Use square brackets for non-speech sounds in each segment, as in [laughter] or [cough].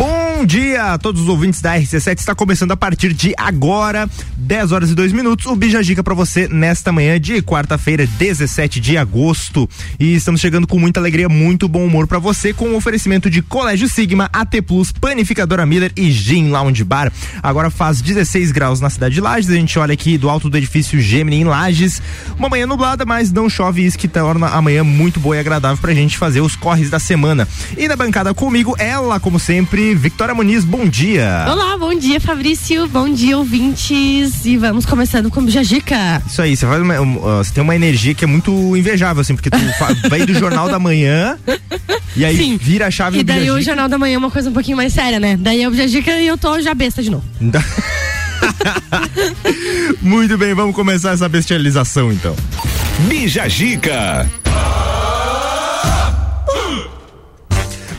Bom dia a todos os ouvintes da RC7. Está começando a partir de agora, 10 horas e 2 minutos. O Bija Gica para você nesta manhã de quarta-feira, 17 de agosto. E estamos chegando com muita alegria, muito bom humor para você com o oferecimento de Colégio Sigma, AT Plus, Panificadora Miller e Gin Lounge Bar. Agora faz 16 graus na cidade de Lages. A gente olha aqui do alto do edifício Gemini em Lages. Uma manhã nublada, mas não chove isso que torna a manhã muito boa e agradável pra gente fazer os corres da semana. E na bancada comigo, ela, como sempre, Victoria Muniz, bom dia. Olá, bom dia, Fabrício. Bom dia, ouvintes. E vamos começando com o Jajica. Isso aí, você faz uma, um, uh, você tem uma energia que é muito invejável, assim, porque tu [laughs] vem do Jornal da Manhã e aí Sim. vira a chave e do E daí o Jornal da Manhã é uma coisa um pouquinho mais séria, né? Daí é o Jajica e eu tô já besta de novo. [laughs] muito bem, vamos começar essa bestialização então. Bija Gica.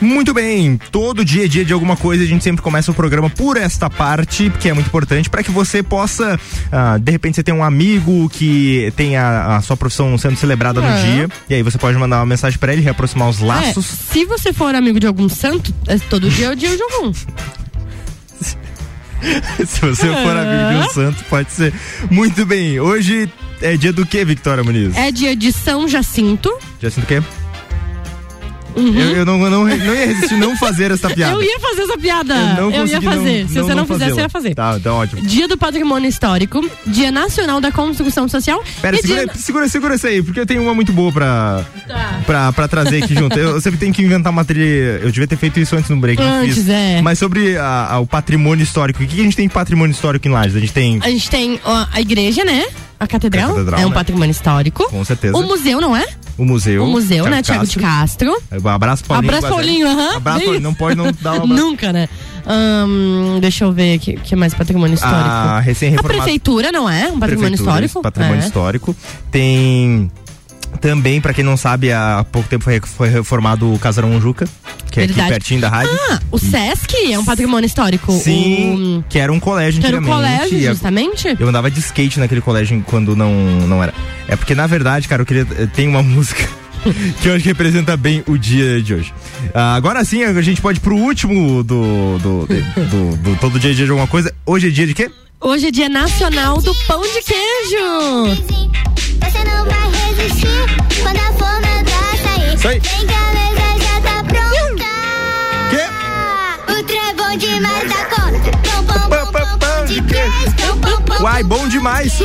Muito bem, todo dia é dia de alguma coisa, a gente sempre começa o programa por esta parte, que é muito importante, para que você possa, ah, de repente você tem um amigo que tem a, a sua profissão sendo celebrada no é. dia, e aí você pode mandar uma mensagem para ele, reaproximar os laços. É, se você for amigo de algum santo, é todo dia é o dia de algum. [laughs] se você for amigo de um santo, pode ser. Muito bem, hoje é dia do que, Victoria Muniz? É dia de São Jacinto. Jacinto o quê? Uhum. Eu, eu não, não, não ia resistir não fazer essa [laughs] piada. Eu ia fazer essa piada. Eu, eu ia fazer. Não, Se não, você não, fizer, você ia fazer. Tá, então ótimo. Dia do Patrimônio Histórico, Dia Nacional da Construção Social. Pera, segura, dia... segura, segura isso aí, porque eu tenho uma muito boa pra, tá. pra, pra trazer aqui junto. Eu sempre tenho que inventar uma trilha. Eu devia ter feito isso antes no break. Antes, é. Mas sobre a, a, o patrimônio histórico, o que, que a gente tem de patrimônio histórico em Lages? A gente tem. A gente tem a igreja, né? A catedral, a catedral é um né? patrimônio histórico. Com certeza. O museu, não é? O museu. O museu, né? Tiago de Castro. Abraço, Paulinho. Abraço, Paulinho, aham. Abraço, Paulinho. Não pode não dar um abraço. Nunca, né? Um, deixa eu ver que, que mais patrimônio histórico. A recém A prefeitura, não é? Um patrimônio histórico. Patrimônio é. histórico. Tem também, para quem não sabe, há pouco tempo foi, foi reformado o Casarão Juca, que é Verdade. aqui pertinho da rádio. Ah, o Sesc é um patrimônio histórico. Sim, o... que era um colégio que antigamente. Era um colégio, justamente? Eu andava de skate naquele colégio quando não, não era. É porque, na verdade, cara, eu queria. Tem uma [laughs] música que eu acho que representa bem o dia de hoje. Ah, agora sim, a gente pode ir pro último do, do, do, do, do todo dia de alguma coisa. Hoje é dia de quê? Hoje é dia nacional do pão de queijo. Você não vai resistir quando a fome sair. Aí. Vem que a mesa já tá pronta. Quê? O trem é bom demais da conta. Pão, pão, pão, pão, pão de queijo. Pão, pão, pão, Uai, bom demais isso.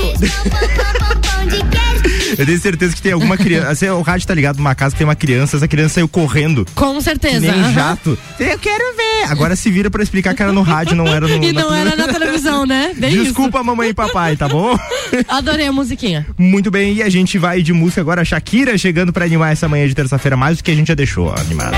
Eu tenho certeza que tem alguma criança. Assim, o rádio tá ligado numa casa que tem uma criança, essa criança saiu correndo. Com certeza. nem um jato. Eu quero ver. Agora se vira pra explicar que era no rádio, não era no. [laughs] E não na... era na televisão, né? Bem Desculpa, isso. mamãe e papai, tá bom? [laughs] Adorei a musiquinha. Muito bem, e a gente vai de música agora. Shakira chegando pra animar essa manhã de terça-feira, mais do que a gente já deixou animada.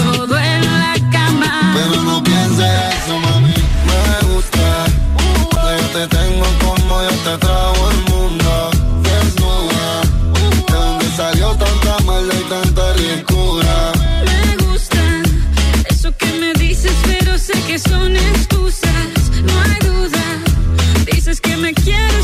pero no pienses eso, mami, me gusta. Yo te tengo como yo te trago el mundo. Desnuda, de donde salió tanta maldad y tanta ricura. Me gusta eso que me dices, pero sé que son excusas. No hay duda. Dices que me quieres,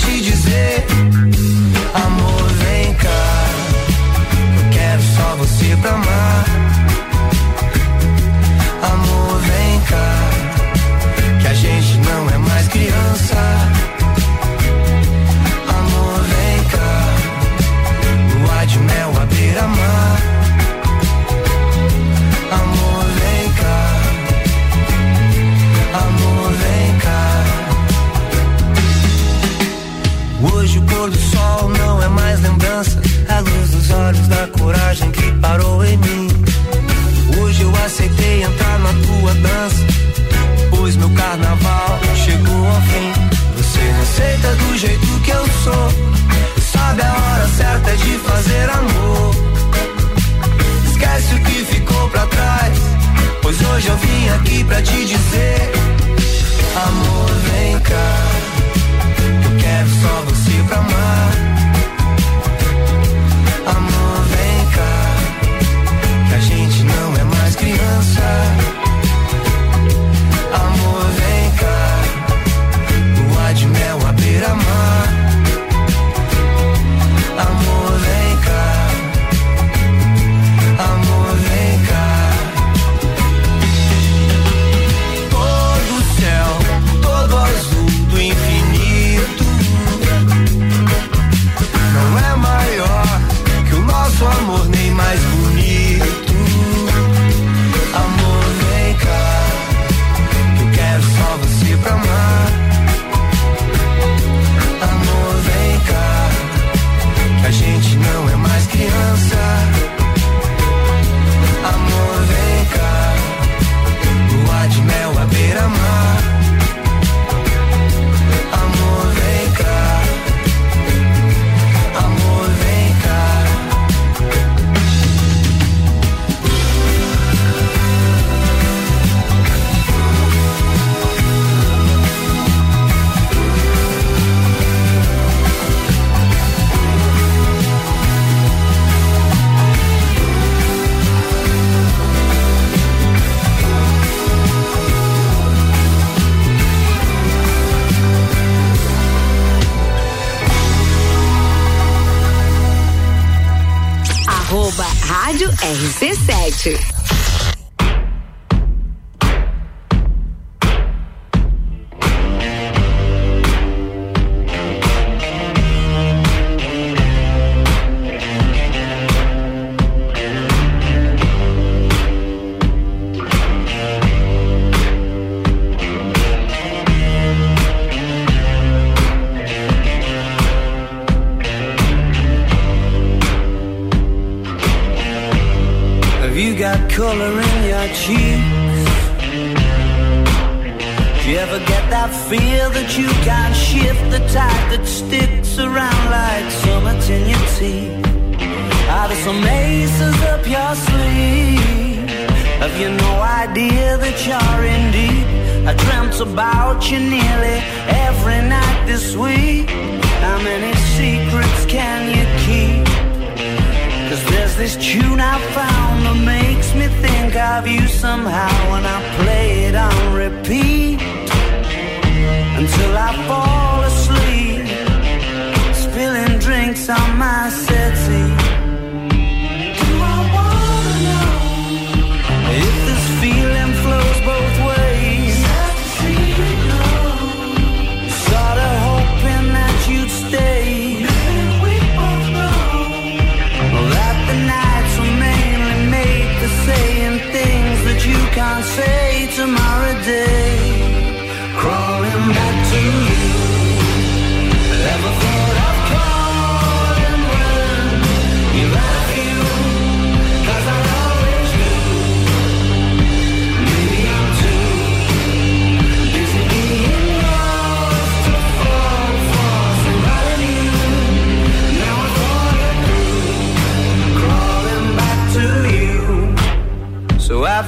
te dizer: this tune I found that makes me think of you somehow when I play it on repeat until I fall asleep, spilling drinks on my settee.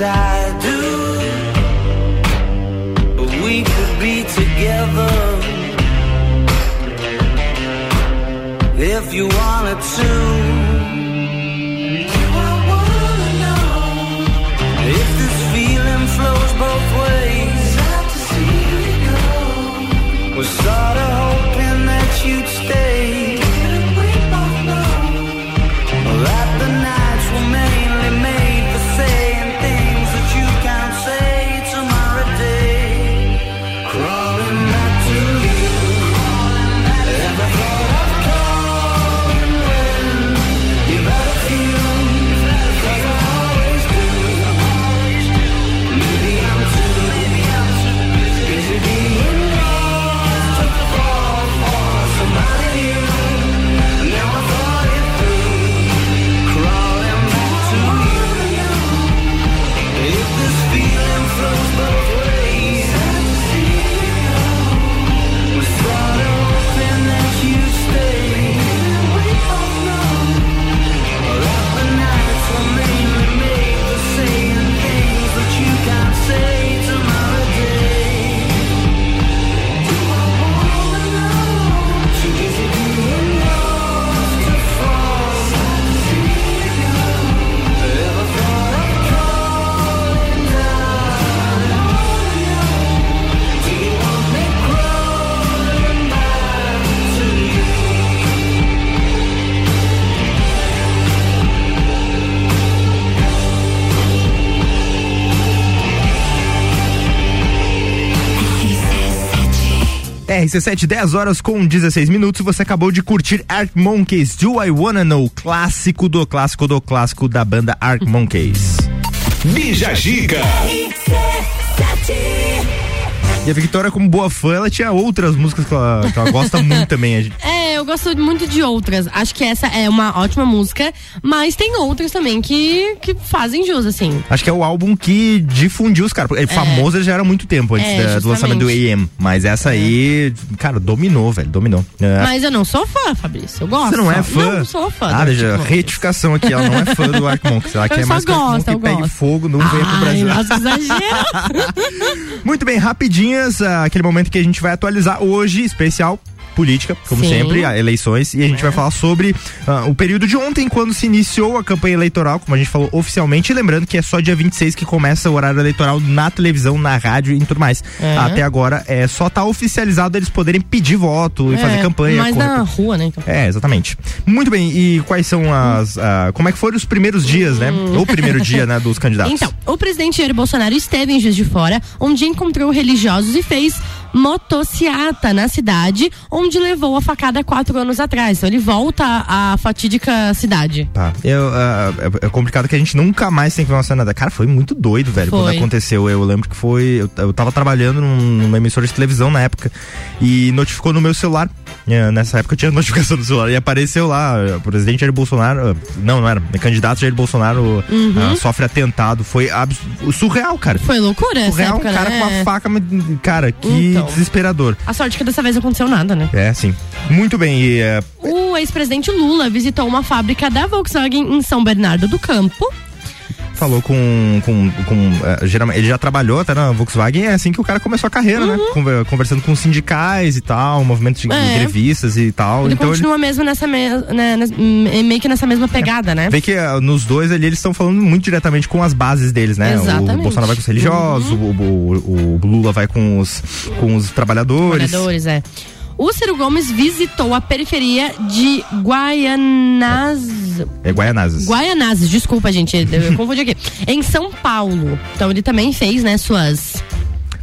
I do. We could be together if you wanted to. I wanna know if this feeling flows both ways? Was sorta hoping that you'd stay. RC7, 10 horas com 16 minutos. Você acabou de curtir Arc Monkeys, Do I Wanna Know? Clássico do clássico do clássico da banda Arc Monkeys. Bija Giga. E a Victoria, como boa fã, ela tinha outras músicas que ela, que ela gosta [laughs] muito também. A gente- É, eu gosto muito de outras. Acho que essa é uma ótima música, mas tem outras também que, que fazem jus, assim. Acho que é o álbum que difundiu os caras. porque Famoso ele já era muito tempo antes É, da- do lançamento do. AM. Mas essa aí, cara, dominou, velho, dominou. É, Mas eu não sou fã, Fabrício. Eu gosto. Você não é fã? Não sou fã. Ah, Monkeys. retificação aqui, ela não é fã do Arc Monkeys. Ela [laughs] quer mais que gosto, eu pegue gosto. fogo, não venha pro Brasil. nossa, [laughs] exagero. Muito bem, rapidinhas, ah, aquele momento que a gente vai atualizar hoje, especial política, como Sim. sempre, eleições, e a gente vai falar sobre ah, o período de ontem, quando se iniciou a campanha eleitoral, como a gente falou oficialmente, e lembrando que é só dia 26 que começa o horário eleitoral na televisão, na rádio e tudo mais. É. Até agora é só tá oficializado eles poderem pedir voto e É, fazer campanha. Mas correr na rua, né? Então. é, exatamente. Muito bem, e quais são as. ah, como é que foram os primeiros dias, né? O primeiro dia, né, dos candidatos. Então, o presidente Jair Bolsonaro esteve em Juiz de Fora, onde encontrou religiosos e fez motociata na cidade, onde levou a facada quatro anos atrás. Então ele volta à fatídica cidade. Tá. Eu, ah, é- é complicado que a gente nunca mais tem informação nada. Cara, foi muito doido, velho, quando Foi. aconteceu. Eu lembro que foi. Eu, eu tava trabalhando num- numa emissora de televisão na época e notificou no meu celular. eh, Nessa época eu tinha [laughs] notificação no celular e apareceu lá, eh, o presidente Jair Bolsonaro. ah, Não, não era. Candidato Jair Bolsonaro ah, sofre atentado. Foi abs- surreal, cara. Foi loucura Surreal, um época, cara né? com a faca. Cara, que Então. desesperador. A sorte é que dessa vez não aconteceu nada, né? É, sim. Muito bem. E, eh, O ex-presidente Lula visitou uma fábrica da Volkswagen em São Bernardo do Campo. falou com. com, com geralmente, ele já trabalhou até na Volkswagen, é assim que o cara começou a carreira, né? Conver- Conversando com sindicais e tal, movimentos de Uhum. É. grevistas e tal. Ele então ele. continua mesmo nessa me- né, meio que nessa mesma pegada, né? Vê que eh, nos dois ali eles estão falando muito diretamente com as bases deles, né? O Exatamente. Uhum. Bolsonaro vai com os religiosos, o, o- o Lula vai com os, com os trabalhadores. Trabalhadores, é. O Ciro Gomes visitou a periferia de Guaianazes. É Guaianazes. Guaianazes, desculpa, gente, eu confundi aqui. Em São Paulo. Então ele também fez, né, suas.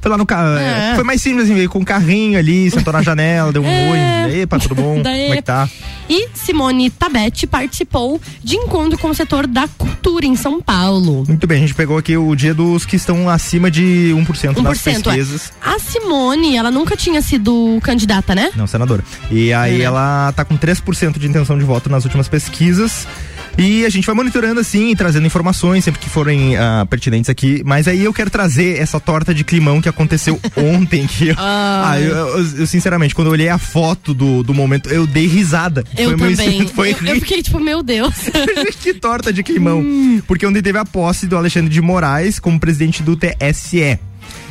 Foi lá no carro. É. Foi mais simples, assim, veio com um carrinho ali, sentou na janela, deu um [laughs] É. oi. Epa, tudo bom? [laughs] Daí- Como é que tá? E Simone Tabete participou de encontro com o setor da cultura em São Paulo. Muito bem, a gente pegou aqui o dia dos que estão acima de 1%, nas 1%, é. pesquisas. A Simone, ela nunca tinha sido candidata, né? Não, senadora. E aí É, ela tá com 3% de intenção de voto nas últimas pesquisas. E a gente vai monitorando assim e trazendo informações sempre que forem ah, pertinentes aqui. Mas aí eu quero trazer essa torta de climão que aconteceu [laughs] ontem. Que eu, ah, eu, eu- eu, sinceramente, quando eu olhei a foto do, do momento, eu dei risada. Eu foi meu também. instinto, [laughs] Foi eu, eu fiquei tipo, meu Deus. [laughs] que torta de climão. Hum. Porque ontem teve a posse do Alexandre de Moraes como presidente do TSE.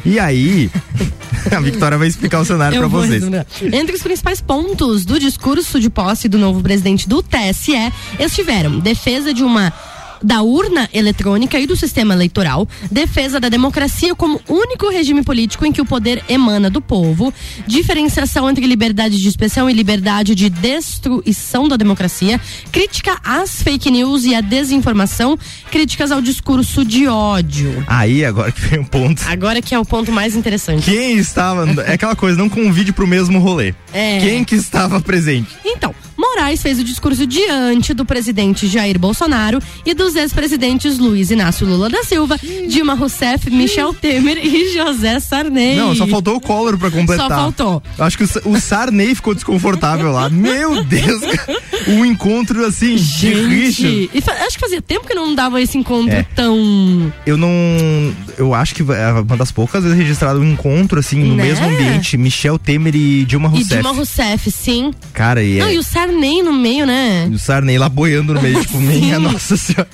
E aí, [laughs] a Victoria vai explicar o cenário vou vocês. Entre os principais pontos do discurso de posse do novo presidente do TSE estiveram defesa de uma da urna eletrônica e do sistema eleitoral, defesa da democracia como único regime político em que o poder emana do povo, diferenciação entre liberdade de expressão e liberdade de destruição da democracia, crítica às fake news e à desinformação, críticas ao discurso de ódio. Aí, agora que vem um ponto. Agora que é o ponto mais interessante. Quem estava. É aquela coisa, não convide pro mesmo rolê. É. Quem que estava presente? Então, Moraes fez o discurso diante do presidente Jair Bolsonaro e dos ex-presidentes Luiz Inácio Lula da Silva, Dilma Rousseff, Michel Temer e José Sarney. Não, só faltou o Collor pra completar. Só faltou. Acho que o, Sa- o Sarney ficou desconfortável lá. Meu Deus, cara. Um encontro assim, de. Gente, e fa- acho que fazia tempo que não dava esse encontro É. tão. Eu não. Eu acho que é uma das poucas vezes registrado um encontro, assim, no Né? mesmo ambiente. Michel Temer e Dilma E Rousseff. Dilma Rousseff, sim. Cara, e, Não, é- e o Sarney no meio, né? E o Sarney lá boiando no meio, tipo, [laughs] minha nossa senhora.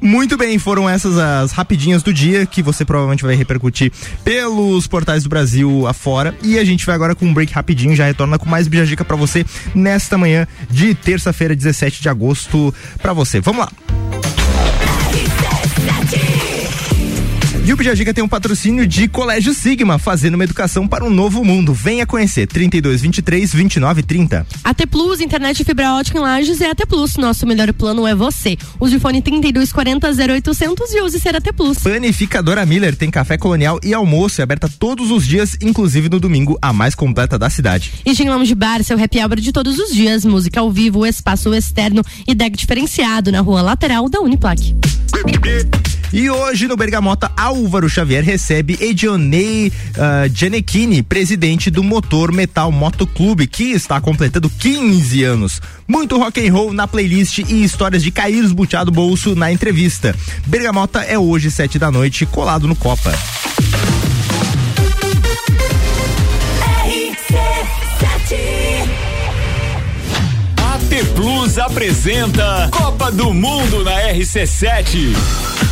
Muito bem, foram essas as rapidinhas do dia que você provavelmente vai repercutir pelos portais do Brasil afora. E a gente vai agora com um break rapidinho, já retorna com mais Bijagica pra você nesta manhã de terça-feira, 17 de agosto, pra você. Vamos lá. E o Bijagica tem um patrocínio de Colégio Sigma, fazendo uma educação para um novo mundo. Venha conhecer, 32 23 29 30. AT Plus, internet e fibra ótica em Lages é AT Plus. Nosso melhor plano é você. Use o fone 3240 0800 e use ser AT Plus. Panificadora Miller tem café colonial e almoço é aberta todos os dias, inclusive no domingo, a mais completa da cidade. E Gin Lounge Bar, seu happy hour de todos os dias, música ao vivo, espaço externo e deck diferenciado na rua lateral da Uniplac. E hoje no Bergamota, Álvaro Xavier recebe Edionei uh, presidente do Motor Metal Moto Clube, que está completando 15 anos. Muito rock and roll na playlist e histórias de cair esbuteado bolso na entrevista. Bergamota é hoje, sete da noite, colado no Copa. AT Plus apresenta Copa do Mundo na RC7.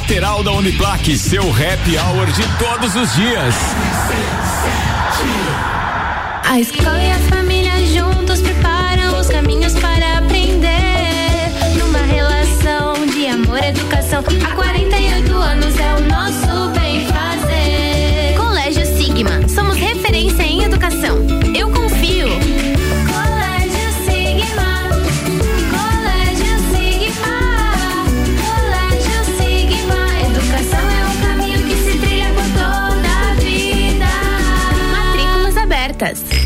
lateral da Uniplaque. Seu happy hour de todos os dias. A escola e a família juntos preparam os caminhos para aprender. Numa relação de amor e educação, há 48 anos é o nosso podcast.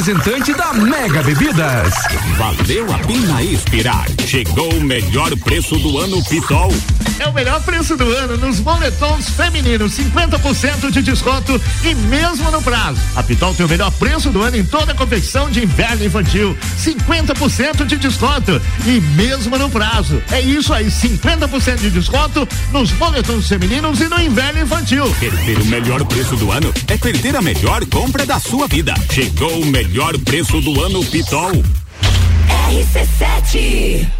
da Mega Bebidas. Valeu a pena esperar. Chegou o melhor preço do ano Pitol. É o melhor preço do ano nos moletons femininos, 50% de desconto e mesmo no prazo. A Pitol tem o melhor preço do ano em toda a confecção de inverno infantil, 50% de desconto e mesmo no prazo. É isso aí, 50% de desconto nos moletons femininos e no inverno infantil. Perder o melhor preço do ano é perder a melhor compra da sua vida. Chegou o melhor preço do ano Pitol. RC7.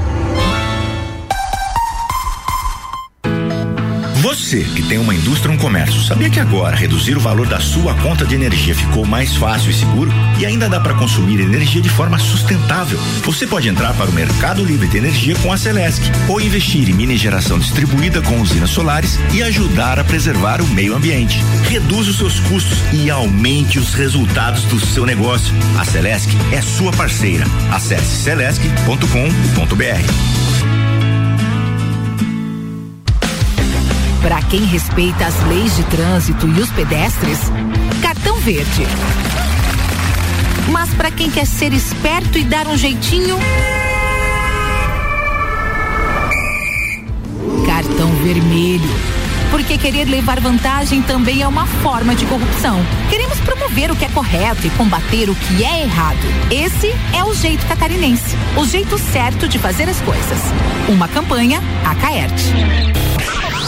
Você que tem uma indústria ou um comércio, sabia que agora reduzir o valor da sua conta de energia ficou mais fácil e seguro? E ainda dá para consumir energia de forma sustentável. Você pode entrar para o Mercado Livre de Energia com a Celesc ou investir em mini geração distribuída com usinas solares e ajudar a preservar o meio ambiente. Reduza os seus custos e aumente os resultados do seu negócio. A Celesc é sua parceira. Acesse celesc.com.br. Para quem respeita as leis de trânsito e os pedestres, cartão verde. Mas para quem quer ser esperto e dar um jeitinho, cartão vermelho. Porque querer levar vantagem também é uma forma de corrupção. Queremos promover o que é correto e combater o que é errado. Esse é o jeito catarinense, o jeito certo de fazer as coisas. Uma campanha Acaerte.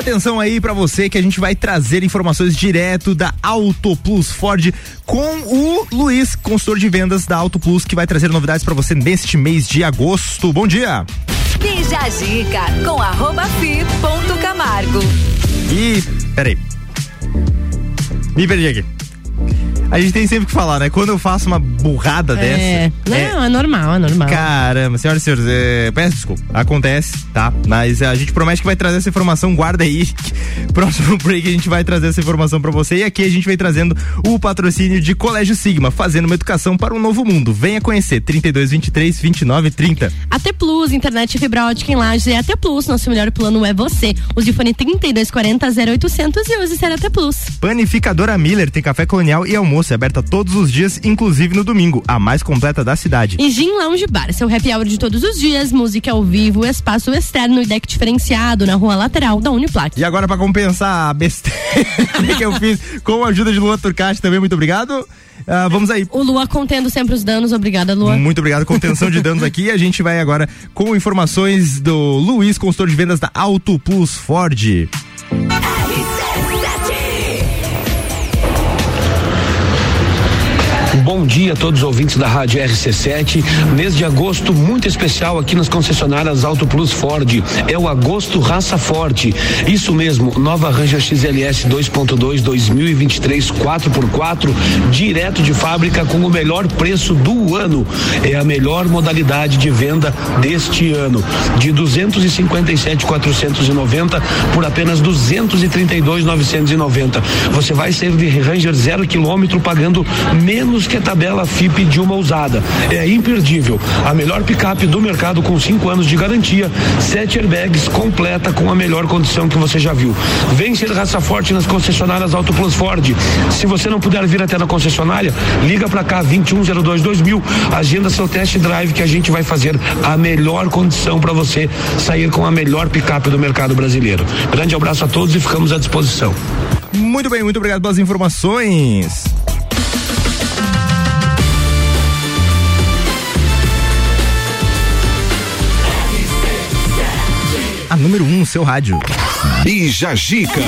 Atenção aí pra você que a gente vai trazer informações direto da Auto Plus Ford com o Luiz, consultor de vendas da Auto Plus, que vai trazer novidades pra você neste mês de agosto. Bom dia. Bija a dica com arroba fi ponto Camargo. E. Peraí. Me perdi aqui. A gente tem sempre que falar, né? Quando eu faço uma burrada É, dessa. não, é, normal, é normal. Caramba, senhoras e senhores, é, peço desculpa. Acontece, tá? Mas a gente promete que vai trazer essa informação, guarda aí. [laughs] Próximo break a gente vai trazer essa informação pra você. E aqui a gente vem trazendo o patrocínio de Colégio Sigma, fazendo uma educação para um novo mundo. Venha conhecer 3223 2930. AT Plus, internet fibra ótica em Lages é AT Plus. Nosso melhor plano é você. Use o fone 3240 0800 e use ser AT Plus. Panificadora Miller tem café colonial e almoço é aberta todos os dias, inclusive no domingo, a mais completa da cidade. E Gin Lounge Bar, seu happy hour de todos os dias, música ao vivo, espaço externo e deck diferenciado na rua lateral da Uniplac. E agora, pra compensar a besteira [laughs] que eu fiz com a ajuda de Lua Turcati também, muito obrigado. Ah, vamos aí. O Lua contendo sempre os danos, obrigada, Lua. Muito obrigado, contenção de danos aqui. A gente vai agora com informações do Luiz, consultor de vendas da Auto Plus Ford. Bom dia a todos os ouvintes da Rádio RC7. Mês de agosto muito especial aqui nas concessionárias Auto Plus Ford. É o agosto raça forte. Isso mesmo, nova Ranger XLS 2.2 2023 4x4, direto de fábrica com o melhor preço do ano. É a melhor modalidade de venda deste ano. De 257,490 por apenas 232,990. Você vai ser de Ranger zero quilômetro pagando menos que tabela FIP de uma usada. É imperdível. A melhor picape do mercado com cinco anos de garantia, sete airbags completa com a melhor condição que você já viu. Vem ser raça forte nas concessionárias Auto Plus Ford. Se você não puder vir até na concessionária, liga pra cá 2102 2000, agenda seu test drive que a gente vai fazer a melhor condição para você sair com a melhor picape do mercado brasileiro. Grande abraço a todos e ficamos à disposição. Muito bem, muito obrigado pelas informações. Número 1 um, no seu rádio. Bija Gica.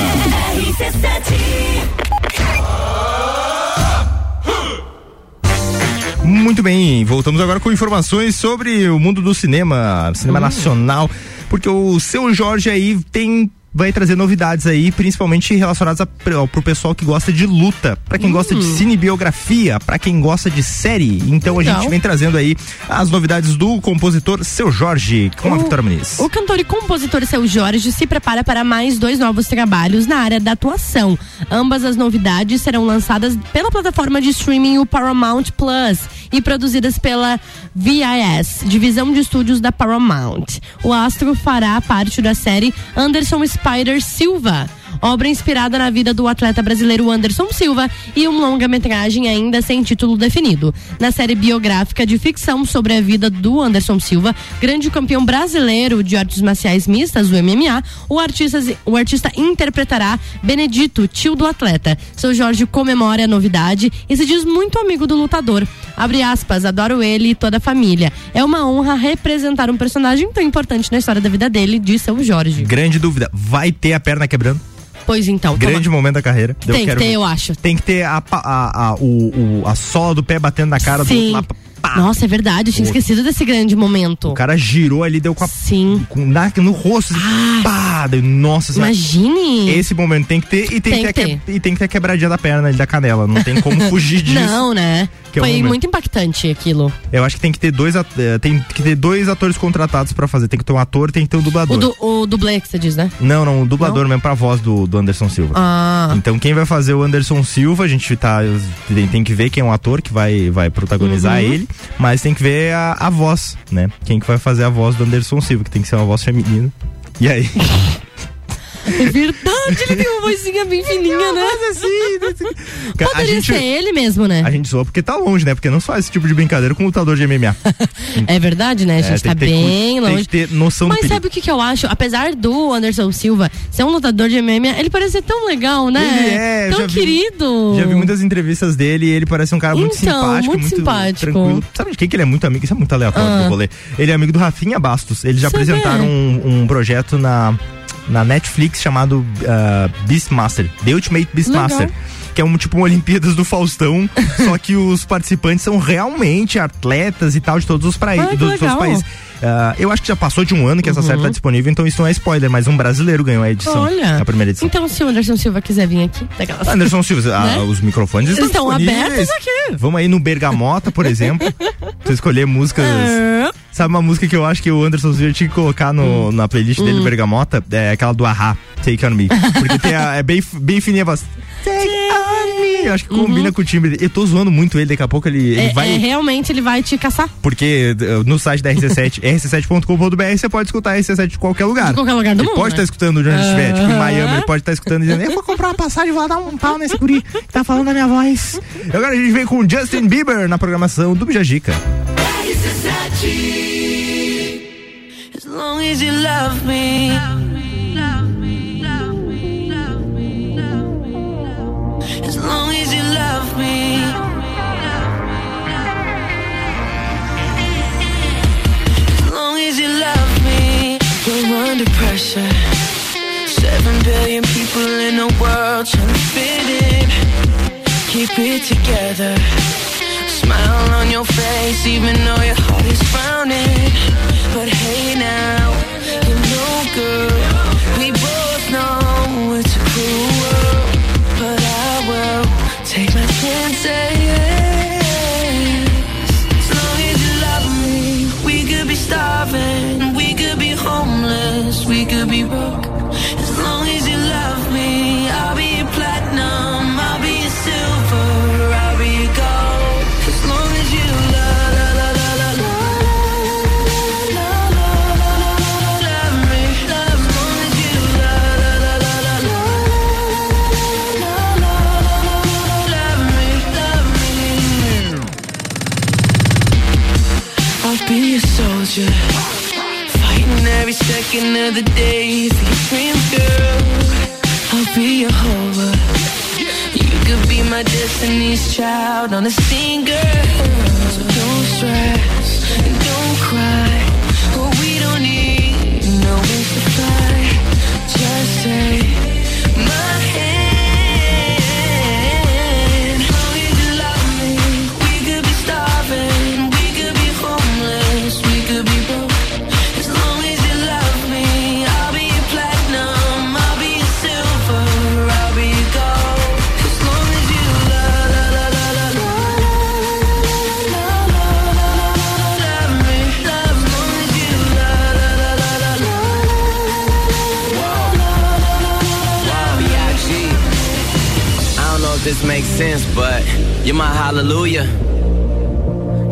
Muito bem, voltamos agora com informações sobre o mundo do cinema, cinema nacional, porque o seu Jorge aí tem vai trazer novidades aí, principalmente relacionadas a, pro pro pessoal que gosta de luta, pra quem gosta de cinebiografia, pra quem gosta de série. Então a Legal. gente vem trazendo aí as novidades do compositor Seu Jorge com a Vitória Muniz. O cantor e compositor Seu Jorge se prepara para mais dois novos trabalhos na área da atuação. Ambas as novidades serão lançadas pela plataforma de streaming o Paramount Plus e produzidas pela VIS, divisão de estúdios da Paramount. O astro fará parte da série Anderson Spider Silva. Obra inspirada na vida do atleta brasileiro Anderson Silva e um longa-metragem ainda sem título definido. Na série biográfica de ficção sobre a vida do Anderson Silva, grande campeão brasileiro de artes marciais mistas, o MMA, o artista, o artista interpretará Benedito, tio do atleta. Seu Jorge comemora a novidade e se diz muito amigo do lutador. Abre aspas, adoro ele e toda a família. É uma honra representar um personagem tão importante na história da vida dele, disse seu Jorge. Grande dúvida, vai ter a perna quebrando? Pois então, Grande momento da carreira. Tem que quero ter, eu acho. Tem que ter a, a, a, o, o- a sola do pé batendo na cara do Sim. outro lá. Nossa, é verdade, eu tinha Pô. esquecido desse grande momento. O cara girou ali, deu com a. Sim. Com, na, no rosto. assim, pá, deu- nossa. Imagine. Esse momento tem que ter e tem, Tem que que ter, que- e tem que ter quebradinha da perna ali da canela. Não tem como fugir [laughs] disso. Não, né? É o Foi muito impactante aquilo. Eu acho que tem que ter dois, eh, tem que ter dois atores contratados pra fazer. Tem que ter um ator e tem que ter um dublador. O, du, o dublê que você diz, né? Não, não, o dublador mesmo pra voz do, do Anderson Silva. Ah. Então quem vai fazer o Anderson Silva, a gente tá. Tem, tem que ver quem é um ator que vai, vai protagonizar Uhum. ele, mas tem que ver a, a voz, né? Quem que vai fazer a voz do Anderson Silva, que tem que ser uma voz feminina. E aí? [laughs] É verdade, ele tem uma vozinha bem fininha, né? [laughs] Cara, a Poderia gente- ser ele mesmo, né? A gente zoa porque tá longe, né? Porque não faz esse tipo de brincadeira com lutador de MMA. [laughs] É verdade, né? A É, gente tem tá que ter bem cu- tem longe. que ter noção do Mas sabe o que, que eu acho? Apesar do Anderson Silva ser um lutador de MMA, ele parece ser tão legal, né? Ele é, tão já vi- querido. Já vi muitas entrevistas dele e ele parece um cara muito Então, simpático, muito simpático. tranquilo. Sabe de quem que ele é muito amigo? Isso é muito aleatório Ah. do rolê. Ele é amigo do Rafinha Bastos. Eles já Você apresentaram vê. um, um projeto na na Netflix chamado ah, Beastmaster, The Ultimate Beastmaster. Legal. Que é um tipo uma Olimpíadas do Faustão, [laughs] só que os participantes são realmente atletas e tal de todos os, pra... Ah, dos, todos os países. Ah, eu acho que já passou de um ano que essa série tá disponível, então isso não é spoiler, mas um brasileiro ganhou a edição. Olha. A primeira edição. Então, se o Anderson Silva quiser vir aqui, daquelas. Anderson Silva, ah, Né? os microfones estão, Estão abertos aqui. Vamos aí no Bergamota, por exemplo. [laughs] tu escolher músicas. Sabe uma música que eu acho que o Anderson Silva tinha que colocar no, Hum. na playlist dele, Bergamota? É aquela do Ahá, Take On Me. Porque tem a- é bem, bem fininha a voz. Take Acho que combina com o timbre. Eu tô zoando muito ele, daqui a pouco ele, ele Uhum. É, vai. é, realmente ele vai te caçar. Porque eh, no site da RC7, [laughs] rc7.com.br, você pode escutar RC7 de qualquer lugar. De qualquer lugar do ele mundo, pode né? estar escutando onde estiver. Tipo, em. Miami, ele pode estar escutando e dizendo: Eu vou comprar uma passagem e vou dar um pau nesse guri que tá falando a minha voz. E agora a gente vem com Justin Bieber na programação do Bijagica. As long as you love me. Seven billion people in the world trying to fit in. Keep it together. Smile on your face, even though your heart is frowning. But hey now, you know, girl, we both the day for your dreams, girl. I'll be your hover. You could be my destiny's child on a girl. So don't stress you're my hallelujah.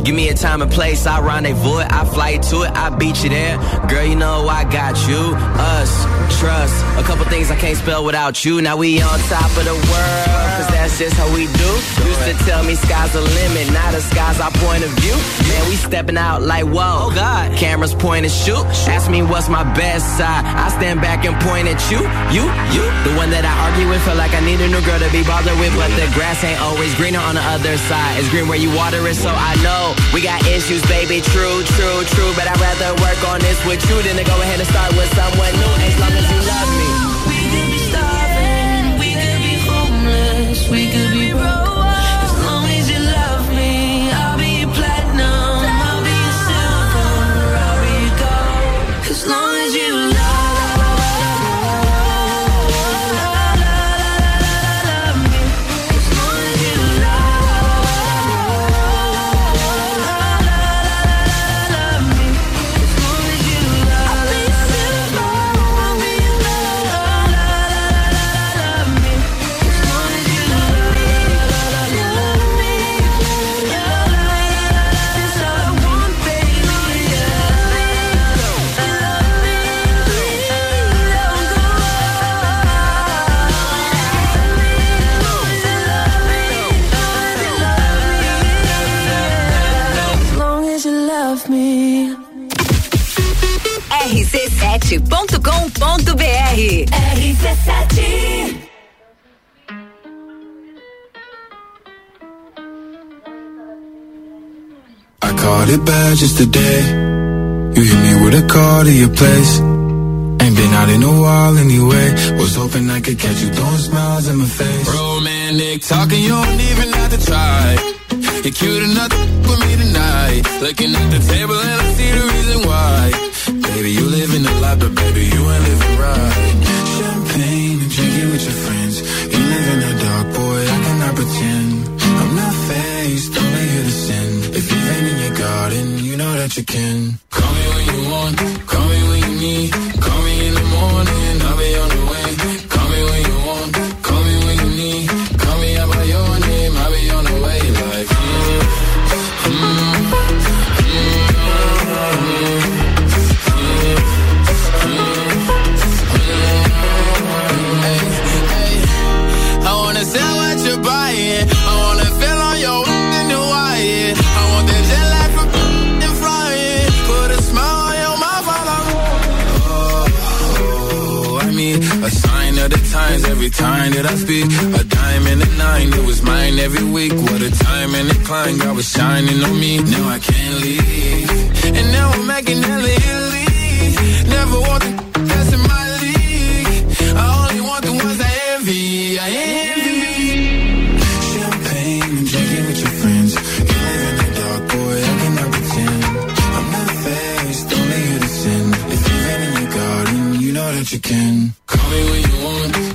Give me a time and place, I rendezvous it, I fly to it, I beat you there. Girl, you know I got you, us, trust. A couple things I can't spell without you. Now we on top of the world, cause that's just how we do. Used to tell me sky's the limit, now the sky's our point of view. Man, we stepping out like whoa. Oh God, cameras point and shoot. Ask me what's my best side. I stand back and point at you, you, you. The one that I argue with, feel like I need a new girl to be bothered with, but the grass ain't always greener on the other side. It's green where you water it, so I know we got issues, baby. True, true, true. But I'd rather work on this with you than to go ahead and start with someone new. As long as you love me. rc7.com.br RC7 I caught it bad just today. You hit me with a call to your place. Ain't been out in a while anyway. Was hoping I could catch you throwing smiles in my face. Romantic talking, you don't even have to try. You're cute enough to f- with me tonight. Looking at the table and I see the reason why. Baby, you live in the life, but baby, you ain't living right. Champagne and drinking with your friends. You live in the dark, boy, I cannot pretend. I'm not faced, only here to sin. If you've in your garden, you know that you can. I speak. A diamond and a nine, it was mine every week. What a time and a climb, God was shining on me. Now I can't leave. And now I'm making hella Italy. Never want the in my league. I only want the ones I envy. I envy. Champagne and drinking with your friends. You live in the dark, boy, I cannot pretend. I'm not faced, only sin. If been in your garden, you know that you can. Call me when you want,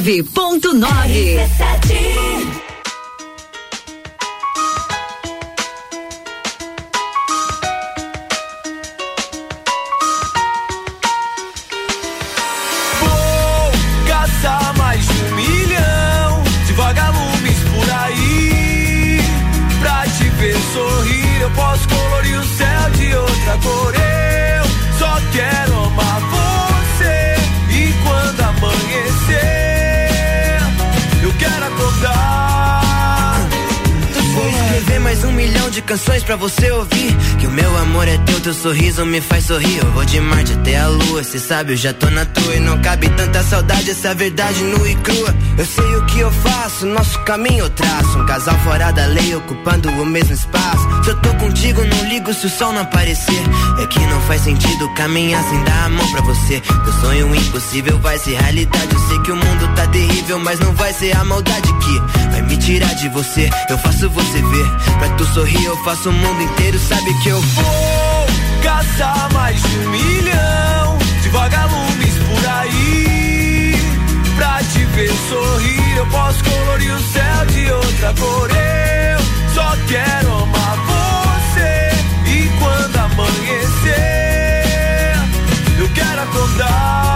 99.9. teu sorriso me faz sorrir. Eu vou de Marte até a lua, cê sabe, eu já tô na tua. E não cabe tanta saudade, essa verdade nua e crua. Eu sei o que eu faço, nosso caminho eu traço. Um casal fora da lei, ocupando o mesmo espaço. Se eu tô contigo, não ligo se o sol não aparecer. É que não faz sentido caminhar sem dar a mão pra você. Teu sonho impossível vai ser realidade. Eu sei que o mundo tá terrível, mas não vai ser a maldade que vai me tirar de você. Eu faço você ver. Pra tu sorrir, eu faço o mundo inteiro. Sabe que eu Vou caçar mais de um milhão de vagalumes por aí. Pra te ver sorrir, eu posso colorir o céu de outra cor. Eu só quero amar você. E quando amanhecer, eu quero acordar.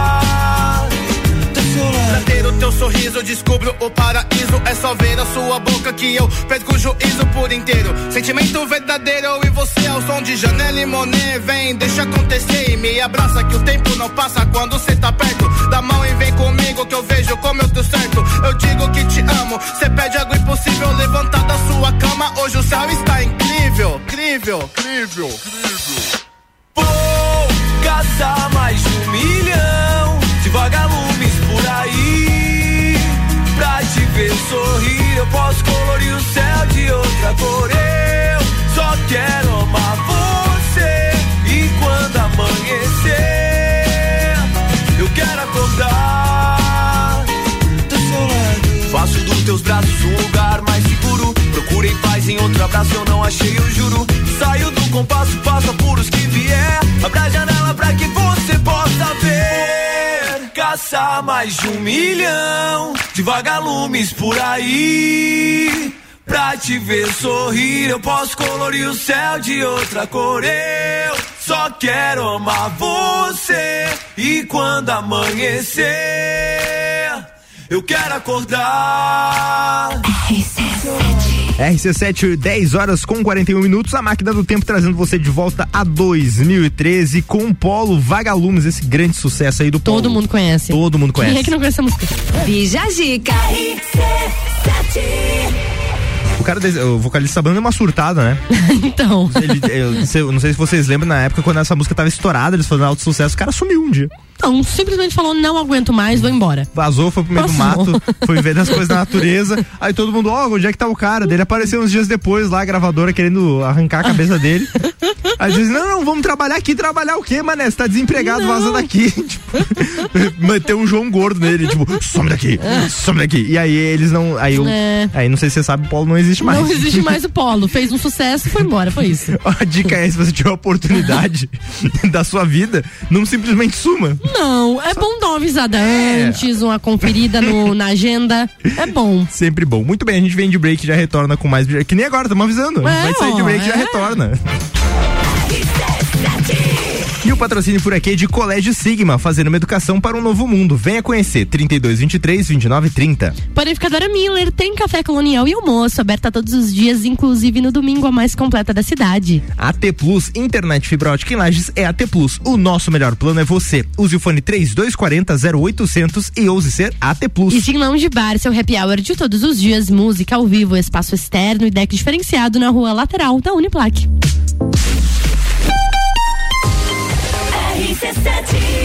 Sorriso, descubro o paraíso. É só ver a sua boca que eu perco o juízo por inteiro. Sentimento verdadeiro, e você ao som de Janela e Monet. Vem, deixa acontecer e me abraça. Que o tempo não passa quando cê tá perto. Dá mão e vem comigo que eu vejo como eu tô certo. Eu digo que te amo, cê pede algo impossível. Levantar da sua cama, hoje o céu está incrível. Incrível, incrível, incrível. Vou caçar mais de um milhão de vagalumes por aí. Ver sorrir, eu posso colorir o céu de outra cor. Eu só quero amar você. E quando amanhecer, eu quero acordar do seu lado. Faço dos teus braços um lugar mais seguro. Procurei paz em outro abraço, eu não achei, eu juro. Saio do compasso, faço apuros que vier. Abra a janela pra que você possa ver. Caçar mais de um milhão de vagalumes por aí. Pra te ver sorrir, eu posso colorir o céu de outra cor. Eu só quero amar você. E quando amanhecer, eu quero acordar. RC7 RC7, 10 horas com 41 minutos. A máquina do tempo trazendo você de volta a 2013 com o Polo Vagalumes, esse grande sucesso aí do Polo. Todo mundo conhece. Todo mundo conhece. Quem é que não conhece essa música? Bija Zica. O cara, o vocalista da banda é uma surtada, né? [laughs] então. Ele, eu, se- eu não sei se vocês lembram na época quando essa música tava estourada, eles fazendo alto sucesso, o cara sumiu um dia. Então, simplesmente falou, não aguento mais, vou embora. Vazou, foi pro meio do mato, [laughs] foi ver das coisas da natureza. Aí todo mundo, ó, onde é que tá o cara? Dele apareceu uns dias depois lá, a gravadora querendo arrancar a cabeça dele. Aí diz, não, não, vamos trabalhar aqui. Trabalhar o quê, mané? Você tá desempregado, vaza daqui. [laughs] tipo, [laughs] meteu um João Gordo nele, tipo, some daqui, some daqui. E aí eles não. Aí, eu, É. aí não sei se você sabe, o Paulo não existe mais. Não existe mais o polo. Fez um sucesso e foi embora, foi isso. A dica é: se você tiver a oportunidade da sua vida, não simplesmente suma. Não, é bom dar uma avisada antes, uma conferida no- [laughs] na agenda. É bom. Sempre bom. Muito bem, a gente vem de break e já retorna com mais. Que nem agora, estamos avisando. É, vai sair de break e já é. retorna. E o patrocínio por aqui é de Colégio Sigma, fazendo uma educação para um novo mundo. Venha conhecer, 32, 23, 29, 30. Panificadora Miller tem café colonial e almoço, aberta todos os dias, inclusive no domingo, a mais completa da cidade. AT Plus, internet fibra ótica em Lages é AT Plus. O nosso melhor plano é você. Use o fone 3240 0800 e ouse ser AT Plus. E Gin Lounge Bar, seu happy hour de todos os dias, música ao vivo, espaço externo e deck diferenciado na rua lateral da Uniplac. RC7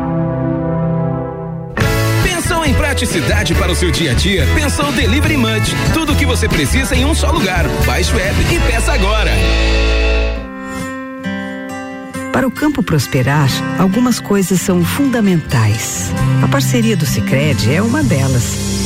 Em praticidade para o seu dia a dia? Pensou Delivery Munch. Tudo o que você precisa em um só lugar. Baixe o app e peça agora. Para o campo prosperar, algumas coisas são fundamentais. A parceria do Sicredi é uma delas.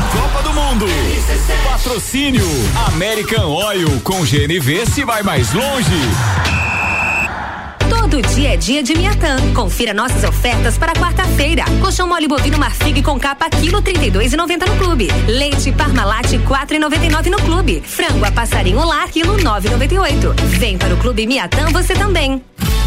Copa do Mundo. Patrocínio American Oil com GNV se vai mais longe. Todo dia é dia de Miatã. Confira nossas ofertas para quarta-feira. Colchão mole bovino Marfrig com capa quilo 32,90 no clube. Leite Parmalat 4,99 no clube. Frango a passarinho lar quilo 9,98. Vem para o clube Miatã você também.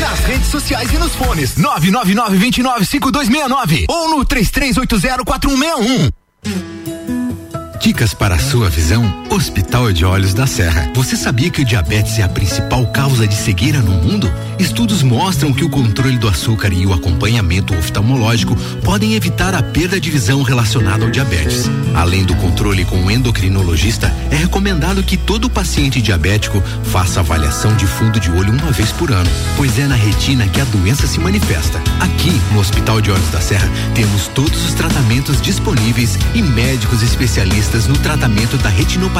Nas redes sociais e nos fones 999-295269 ou no 33804161. Dicas para a sua visão? Hospital de Olhos da Serra. Você sabia que o diabetes é a principal causa de cegueira no mundo? Estudos mostram que o controle do açúcar e o acompanhamento oftalmológico podem evitar a perda de visão relacionada ao diabetes. Além do controle com o endocrinologista, é recomendado que todo paciente diabético faça avaliação de fundo de olho uma vez por ano, pois é na retina que a doença se manifesta. Aqui, no Hospital de Olhos da Serra, temos todos os tratamentos disponíveis e médicos especialistas no tratamento da retinopatia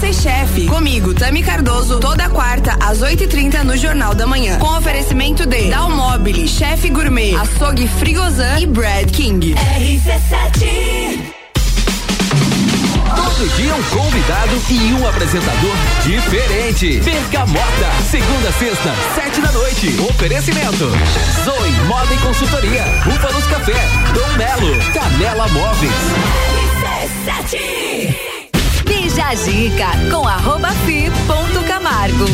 Ser Chefe. Comigo, Tami Cardoso, toda quarta às 8:30 no Jornal da Manhã. Com oferecimento de Dalmobile, Chefe Gourmet, Açougue Frigozan e Brad King. RC7 Todo dia um convidado e um apresentador diferente. Bergamota, segunda, sexta, sete da noite. Oferecimento: Zoe Moda e Consultoria, Rupa dos Café, Dom Melo, Canela Móveis. RC7 Jajica com arroba fi ponto Camargo.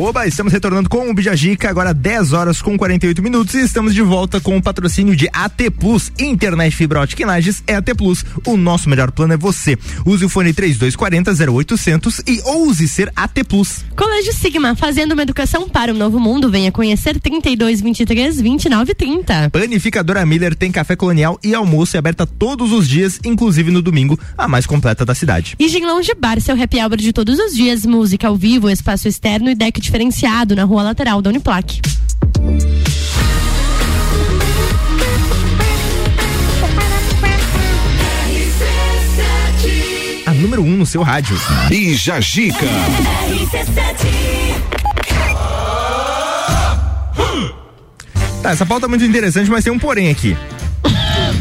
Oba, estamos retornando com o Bijagica, agora 10 horas com 48 minutos e estamos de volta com o patrocínio de AT Plus, Internet Fibra Ótica em Lages é AT Plus. O nosso melhor plano é você. Use o fone 3240 0800 e ouse ser AT Plus. Colégio Sigma, fazendo uma educação para o novo mundo. Venha conhecer 32 23 29 30. Panificadora Miller tem café colonial e almoço e aberta todos os dias, inclusive no domingo, a mais completa da cidade. E Gin Lounge Bar, seu happy hour de todos os dias, música ao vivo, espaço externo e deck diferenciado na rua lateral da Uniplac. A número 1 um no seu rádio. Bija Gica. Tá, essa pauta é muito interessante, mas tem um porém aqui.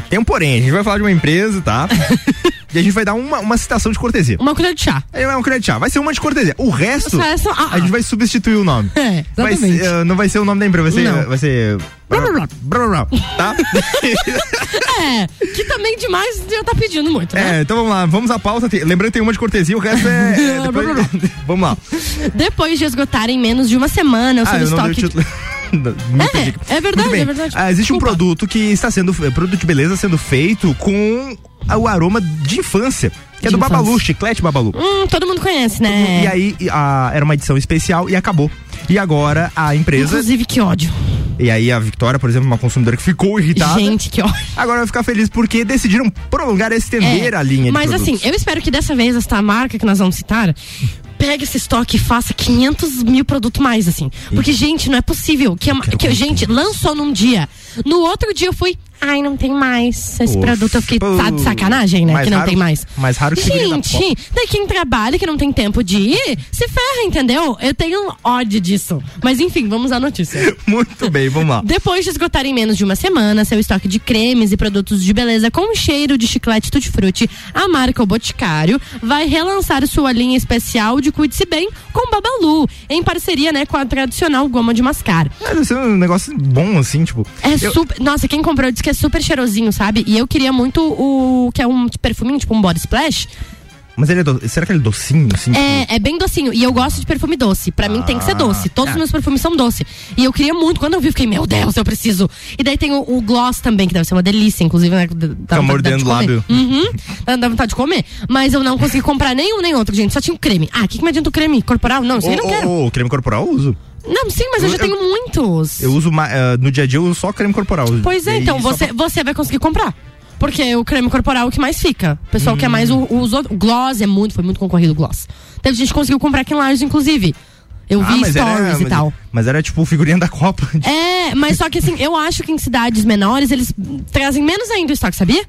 Tem um porém, a gente vai falar de uma empresa, tá? [laughs] e a gente vai dar uma, uma citação de cortesia. Uma colher de chá. É uma colher de chá. Vai ser uma de cortesia. O resto, resto, ah, a gente vai substituir o nome. É, Vai exatamente. ser, eh, não vai ser o nome da empresa, vai ser. Não. Vai ser Brá, brá, brá, tá? [laughs] É, que também demais já tá pedindo muito, né? É, então vamos lá, vamos à pauta. Lembrando que tem uma de cortesia, o resto é. [laughs] é depois- vamos lá. Depois de esgotar em menos de uma semana o seu Ah, eu não dei o estoque. Entendi. é verdade, é verdade. Ah, existe um produto que está sendo, é, produto de beleza sendo feito com o aroma de infância, que é De do Babalu, chiclete Babalu. Hum, todo mundo conhece, né? E aí a- era uma edição especial e acabou. E agora a empresa. Inclusive, que ódio. E aí a Victoria, por exemplo, uma consumidora que ficou irritada. Gente, que ódio. Agora vai ficar feliz porque decidiram prolongar, estender a linha de É, Mas assim, eu espero que dessa vez esta marca que nós vamos citar pegue esse estoque e faça 500 mil produtos mais, assim. Porque, gente, não é possível que, a- que gente, lançou num dia. No outro dia eu fui, ai, não tem mais esse Ufa, produto. Eu fiquei, tá de sacanagem, né? que não raro- tem mais. mais raro que Gente, daí quem trabalha, que não tem tempo de ir, se ferra, entendeu? Eu tenho ódio disso. Mas enfim, vamos à notícia. [laughs] Muito bem, vamos lá. Depois de esgotar em menos de uma semana seu estoque de cremes e produtos de beleza com cheiro de chiclete tutti-frutti, a marca O Boticário vai relançar sua linha especial de Cuide-se Bem com Babalu, em parceria, né, com a tradicional goma de mascar. É, deve ser um negócio bom, assim, tipo. É eu- super. Nossa, quem comprou disse que é super cheirosinho, sabe? E eu queria muito o. que é um perfuminho, tipo um body splash. Mas ele é do... será que ele é docinho, assim? tipo- É, é bem docinho. E eu gosto de perfume doce. Pra mim tem que ser Ah, doce. Todos ah. os meus perfumes são doce. E eu queria muito. Quando eu vi, eu fiquei, meu Deus, eu preciso. E daí tem o, o gloss também, que deve ser uma delícia, inclusive, né? Dá mordendo de o lábio. Uhum. Dá, vontade de comer. Mas eu não consegui comprar nenhum nem outro, gente. Só tinha o creme. Ah, o que, que me adianta o creme corporal? Não, isso aí eu não Ô, quero. ô, creme corporal eu uso. Não, sim, mas eu, já eu- tenho muitos. Eu uso eh, no dia a dia eu uso só creme corporal. Pois é, então você, você vai conseguir comprar. Porque o creme corporal é o que mais fica. O pessoal quer mais o, Hum. o, os outros- gloss, é muito, foi muito concorrido o gloss. Teve gente que conseguiu comprar aqui em Lages, inclusive. Eu Ah, vi stories era, e mas- tal. Mas era tipo figurinha da Copa. [laughs] É, mas só que assim, eu acho que em cidades menores eles trazem menos ainda o estoque, sabia?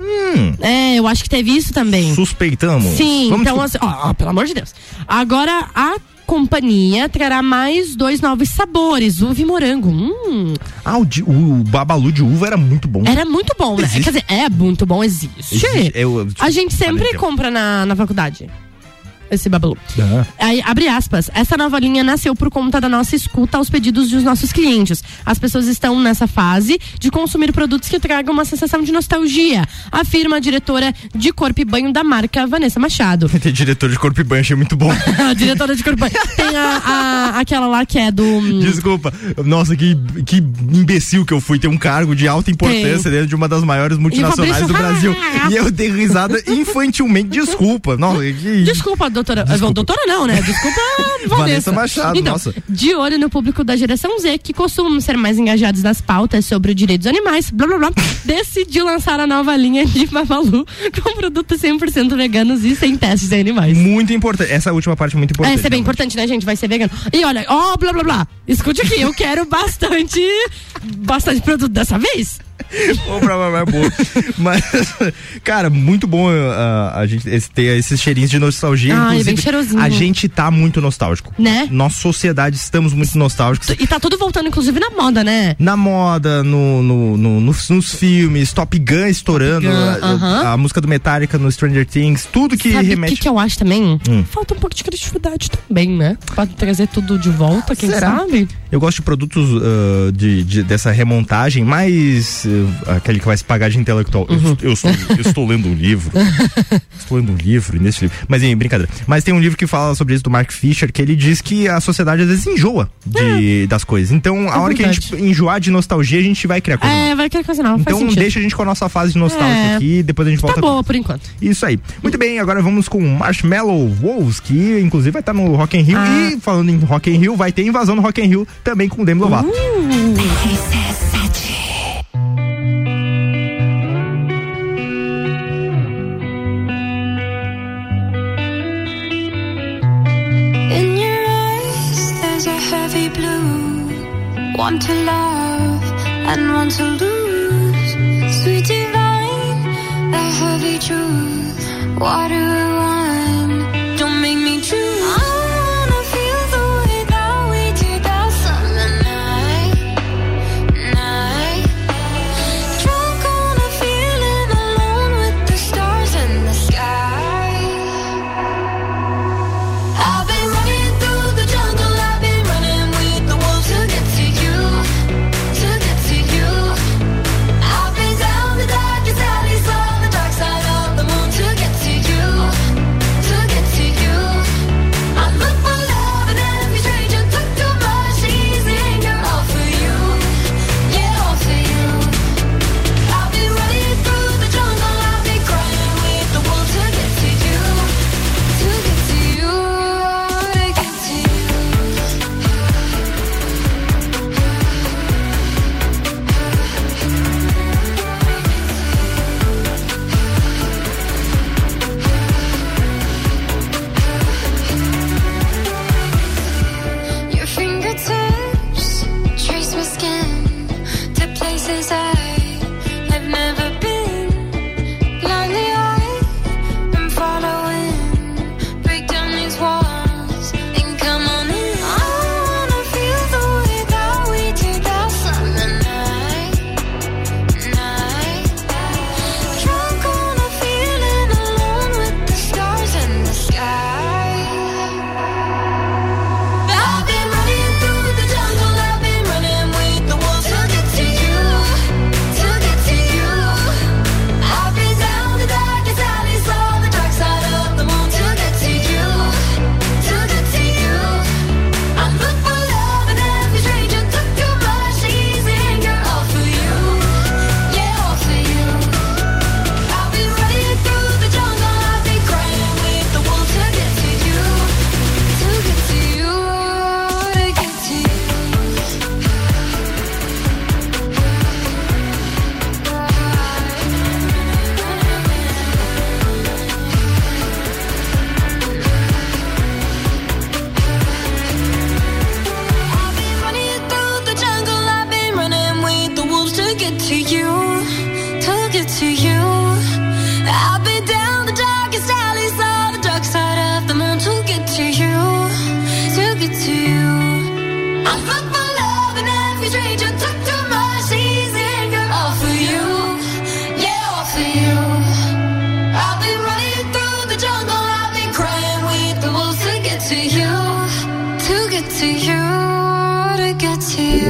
Hum. É, eu acho que teve isso também. Suspeitamos. Sim, Vamos então assim, ó, ó, pelo amor de Deus. Agora a companhia trará mais dois novos sabores, uva e morango. Hum, Ah, o, de- o babalu de uva era muito bom. era muito bom, né? Existe? Quer dizer, é muito bom, existe. Existe, eu, tipo, a gente sempre compra na, na faculdade. Esse Babalu. Aí, abre aspas. Essa nova linha nasceu por conta da nossa escuta aos pedidos dos nossos clientes. As pessoas estão nessa fase de consumir produtos que tragam uma sensação de nostalgia, afirma a diretora de corpo e banho da marca, Vanessa Machado. [laughs] Tem diretor de corpo e banho, achei muito bom. [laughs] diretora de corpo e banho. Tem a, a- aquela lá que é do. hum, Desculpa. Nossa, que, que imbecil que eu fui. Tem um cargo de alta importância dentro de uma das maiores multinacionais do [laughs] Brasil. e eu dei risada infantilmente. Desculpa. Nossa, que... Desculpa, doutora. Desculpa. Doutora não, né? Desculpa, [laughs] Vanessa. Vanessa Machado, então, nossa. De olho no público da geração Z, que costumam ser mais engajados nas pautas sobre o direito dos animais, blá blá blá, [laughs] decidiu lançar a nova linha de Babalu com produtos 100% veganos e sem testes em animais. Muito importante. Essa última parte é muito importante. isso é bem importante, né, gente? Vai ser vegano. E olha, ó, blá blá blá. Escute aqui, eu quero bastante. bastante produto dessa vez. [laughs] Ou pra mamar boa. Mas, cara, muito bom ah, a gente ter esses cheirinhos de nostalgia. Ai, Inclusive, bem cheirosinho. A gente tá muito nostálgico. Né? Nossa sociedade estamos muito nostálgicos. E tá tudo voltando, inclusive, na moda, né? Na moda, no, no, no- nos, nos filmes, Top Gun estourando, Gun, a, aham. a música do Metallica no Stranger Things, tudo que Sabe o remete. que, que eu acho também? Hum. Falta um pouco de criatividade também, né? Pra trazer tudo de volta, quem Será? sabe? Eu gosto de produtos ah, de, de- dessa remontagem, mais aquele que vai se pagar de intelectual. Eu- Uhum. Eu, estou, eu estou lendo um livro. [laughs] estou lendo um livro e nesse livro. Mas, em brincadeira. Mas tem um livro que fala sobre isso do Mark Fisher, que ele diz que a sociedade às vezes enjoa de, das coisas. Então, a hora que a gente enjoar de nostalgia, a gente vai criar coisa nova. É, vai querer coisa nova. Então, deixa a gente com a nossa fase de nostalgia É. aqui, depois a gente volta Tá boa por enquanto. isso aí. Muito bem, agora vamos com Marshmallow Wolves, que inclusive vai estar no Rock in Rio. Ah. E falando em Rock in Rio, vai ter invasão no Rock in Rio também com o Demi Lovato. In One to love and one to lose. Sweet divine, the heavy truth. Water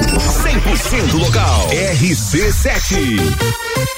100% local. RC7.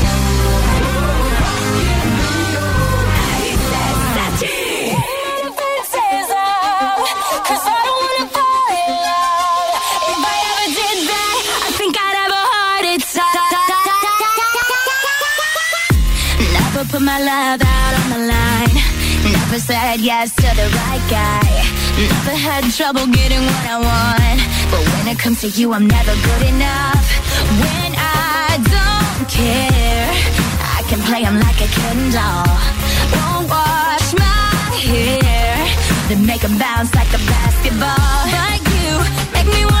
Love out on the line. Never said yes to the right guy. Never had trouble getting what I want. But when it comes to you, I'm never good enough. When I don't care, I can play 'em like a Ken doll. Won't wash my hair, then make 'em bounce like a basketball. But you make me wanna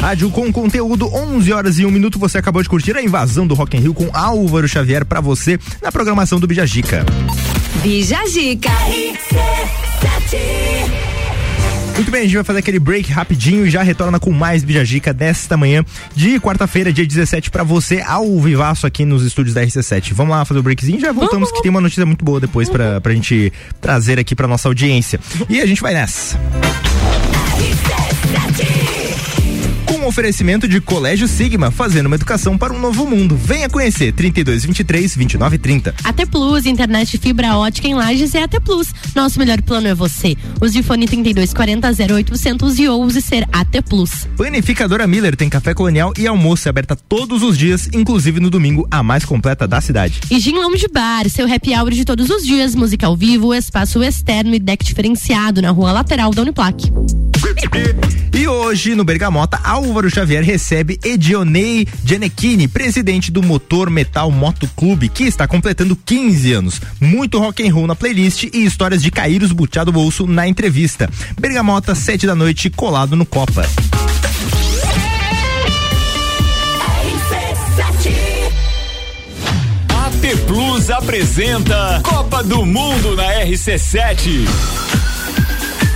Rádio com conteúdo, 11 horas e 1 minuto. Você acabou de curtir a invasão do Rock in Rio com Álvaro Xavier pra você na programação do Bijagica. Bija Gica. Muito bem, a gente vai fazer aquele break rapidinho e já retorna com mais Bijagica desta manhã de quarta-feira, dia 17, pra você, ao vivaço aqui nos estúdios da RC7. Vamos lá fazer o breakzinho e já voltamos, que tem uma notícia muito boa depois pra, pra gente trazer aqui pra nossa audiência. E a gente vai nessa. Com um oferecimento de Colégio Sigma, fazendo uma educação para um novo mundo. Venha conhecer 3223 2930. AT Plus, internet fibra ótica em Lages é AT Plus. Nosso melhor plano é você. Use o fone 3240 0800 e ouse ser AT Plus. Panificadora Miller tem café colonial e almoço aberta todos os dias, inclusive no domingo, a mais completa da cidade. E Gin Lounge Bar, seu happy hour de todos os dias, música ao vivo, espaço externo e deck diferenciado na rua lateral da Uniplac. E hoje, no Bergamota, Álvaro Xavier recebe Edionei Gianecchini, presidente do Motor Metal Moto Clube, que está completando 15 anos. Muito rock and roll na playlist e histórias de cair os butiá do bolso na entrevista. Bergamota, 7 da noite, colado no Copa. AT Plus apresenta Copa do Mundo na RC7.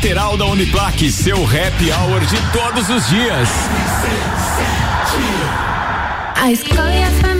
lateral da Uniplaque. Seu happy hour de todos os dias. A escola e a família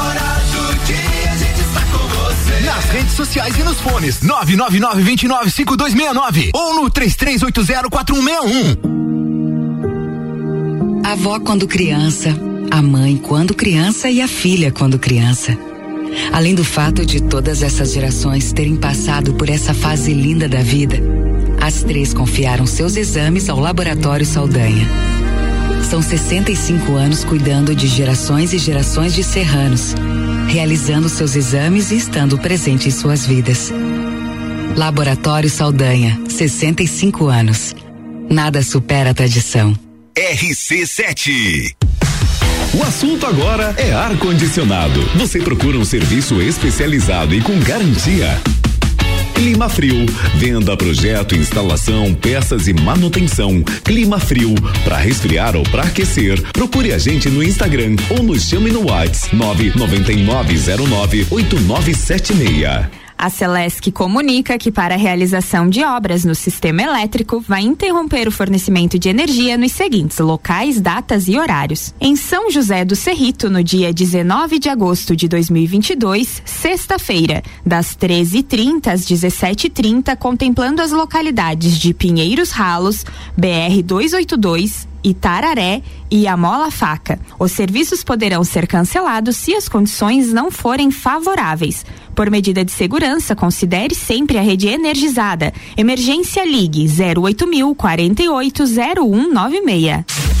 redes sociais e nos fones 999-295269 ou no 33804161. A avó quando criança, a mãe quando criança e a filha quando criança. Além do fato de todas essas gerações terem passado por essa fase linda da vida, as três confiaram seus exames ao Laboratório Saldanha. São 65 anos cuidando de gerações e gerações de serranos, realizando seus exames e estando presente em suas vidas. Laboratório Saldanha, 65 anos. Nada supera a tradição. RC7. O assunto agora é ar-condicionado. Você procura um serviço especializado e com garantia? Clima Frio, venda, projeto, instalação, peças e manutenção. Clima Frio, para resfriar ou para aquecer. Procure a gente no Instagram ou nos chame no WhatsApp 999098976. A Celesc comunica que para a realização de obras no sistema elétrico vai interromper o fornecimento de energia nos seguintes locais, datas e horários. Em São José do Cerrito, no dia 19 de agosto de 2022, sexta-feira, das 13h30 às 17h30, contemplando as localidades de Pinheiros Ralos, BR 282, Itararé e Amola Faca. Os serviços poderão ser cancelados se as condições não forem favoráveis. Por medida de segurança, considere sempre a rede energizada. Emergência Ligue 08000 480196.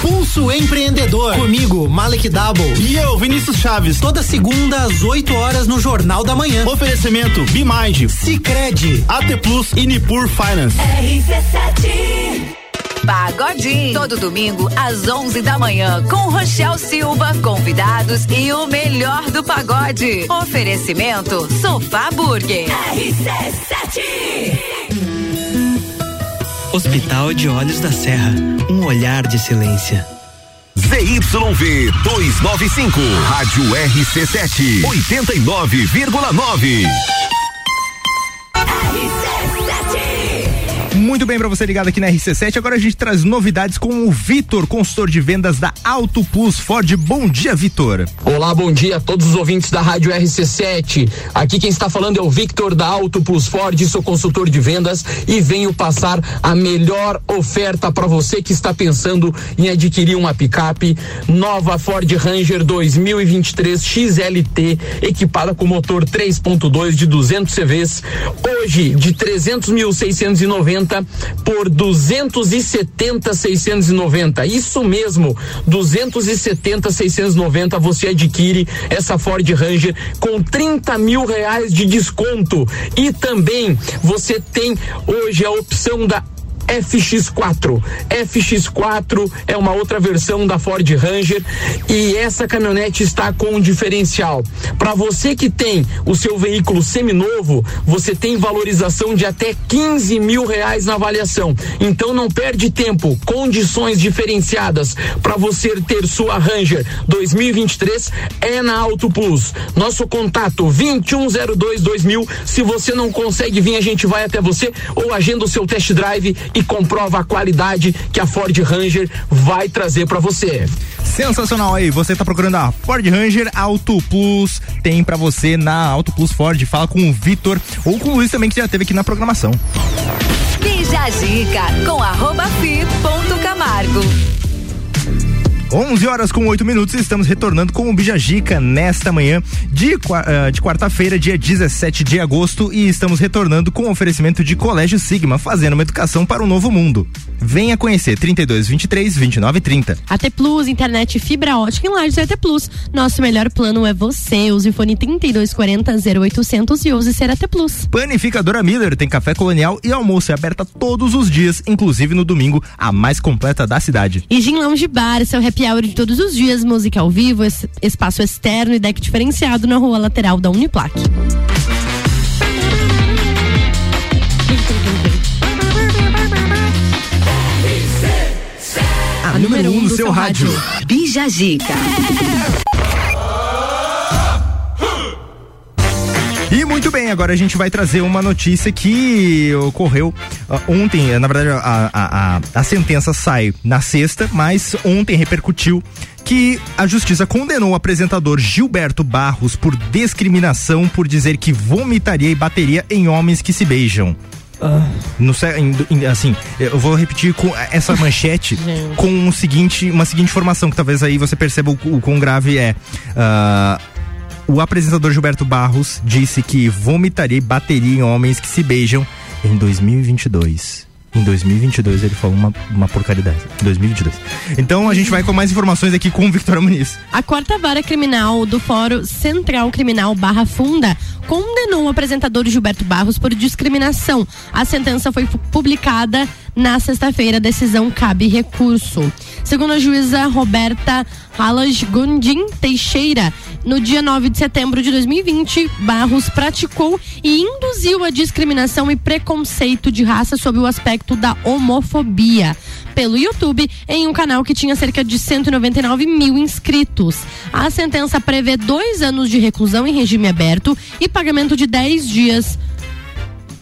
Pulso Empreendedor. Comigo, Malek Double. E eu, Vinícius Chaves. Toda segunda às 8 horas no Jornal da Manhã. Oferecimento Bimind, Cicred, AT Plus e Nipur Finance. Pagodinho. Todo domingo, às 11 da manhã, com Rochel Silva, convidados e o melhor do pagode. Oferecimento: Sofá Burger. Hospital de Olhos da Serra. Um olhar de excelência. ZYV 295, Rádio RC7, 89,9. Muito bem pra você ligado aqui na RC7. Agora a gente traz novidades com o Vitor, consultor de vendas da Auto Plus Ford. Bom dia, Vitor. Olá, bom dia a todos os ouvintes da Rádio RC7. Aqui quem está falando é o Victor da Auto Plus Ford, sou consultor de vendas e venho passar a melhor oferta para você que está pensando em adquirir uma picape nova Ford Ranger 2023 XLT equipada com motor 3.2 de 200 CVs, hoje de 300.690 por 270.690. Isso mesmo, 270.690 você adquire essa Ford Ranger com 30 mil reais de desconto e também você tem hoje a opção da FX4. FX4 é uma outra versão da Ford Ranger e essa caminhonete está com um diferencial. Para você que tem o seu veículo seminovo, você tem valorização de até 15 mil reais na avaliação. Então não perde tempo. Condições diferenciadas para você ter sua Ranger 2023 é na Auto Plus. Nosso contato 2102 2000. Se você não consegue vir, a gente vai até você ou agenda o seu test drive e comprova a qualidade que a Ford Ranger vai trazer para você. Sensacional aí, você tá procurando a Ford Ranger Auto Plus, tem pra você na Auto Plus Ford, fala com o Vitor ou com o Luiz também que já teve aqui na programação. Bija Zica com arroba fi ponto Camargo. 11 horas com 8 minutos, estamos retornando com o Bijagica nesta manhã de, ah, de quarta-feira, dia 17 de agosto, e estamos retornando com o oferecimento de Colégio Sigma, fazendo uma educação para um novo mundo. Venha conhecer 32 23 29 30. AT Plus, internet fibra ótica em Lages é AT Plus. Nosso melhor plano é você. Use o fone 3240 0800 e use ser AT Plus. Panificadora Miller tem café colonial e almoço é aberta todos os dias, inclusive no domingo, a mais completa da cidade. E Gin Lounge Bar, seu happy hour de todos os dias, música ao vivo, es- espaço externo e deck diferenciado na rua lateral da Uniplac. A número 1 um no seu rádio. Bija Zica. Muito bem, agora a gente vai trazer uma notícia que ocorreu ah, ontem. Na verdade, a, a, a, a sentença sai na sexta, mas ontem repercutiu que a justiça condenou o apresentador Gilberto Barros por discriminação por dizer que vomitaria e bateria em homens que se beijam. No, em- em- assim, eu vou repetir com essa manchete [laughs] com o seguinte, uma seguinte informação que talvez aí você perceba o, o quão grave é. Ah, o apresentador Gilberto Barros disse que vomitaria e bateria em homens que se beijam em 2022. Em 2022 ele falou uma, uma porcaria dessa. Em 2022. Então a gente vai com mais informações aqui com o Victor Muniz. A quarta vara criminal do Fórum Central Criminal Barra Funda condenou o apresentador Gilberto Barros por discriminação. A sentença foi publicada na sexta-feira. A decisão cabe recurso. Segundo a juíza Roberta Halas Gondim Teixeira, no dia 9 de setembro de 2020, Barros praticou e induziu a discriminação e preconceito de raça sob o aspecto da homofobia pelo YouTube em um canal que tinha cerca de 199 mil inscritos. A sentença prevê dois anos de reclusão em regime aberto e pagamento de 10 dias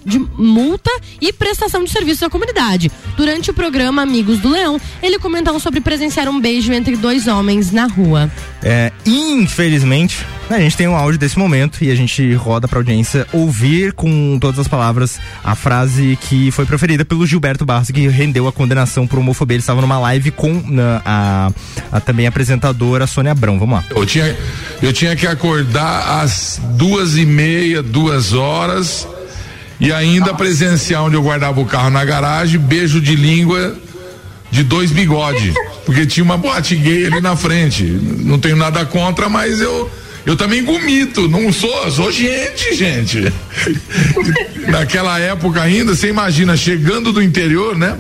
de multa e prestação de serviços à comunidade. Durante o programa Amigos do Leão, ele comentou sobre presenciar um beijo entre dois homens na rua. É, infelizmente, a gente tem um áudio desse momento e a gente roda pra audiência ouvir com todas as palavras a frase que foi proferida pelo Gilberto Barros, que rendeu a condenação por homofobia. Ele estava numa live com na- a, a também apresentadora Sônia Abrão. Vamos lá. Eu tinha, eu tinha que acordar às duas e meia, duas horas e ainda presenciar onde eu guardava o carro na garagem, beijo de língua de dois bigode, porque tinha uma boate gay ali na frente. Não tenho nada contra, mas eu eu também gomito, não sou, sou gente, gente. [laughs] Naquela época ainda, você imagina chegando do interior, né?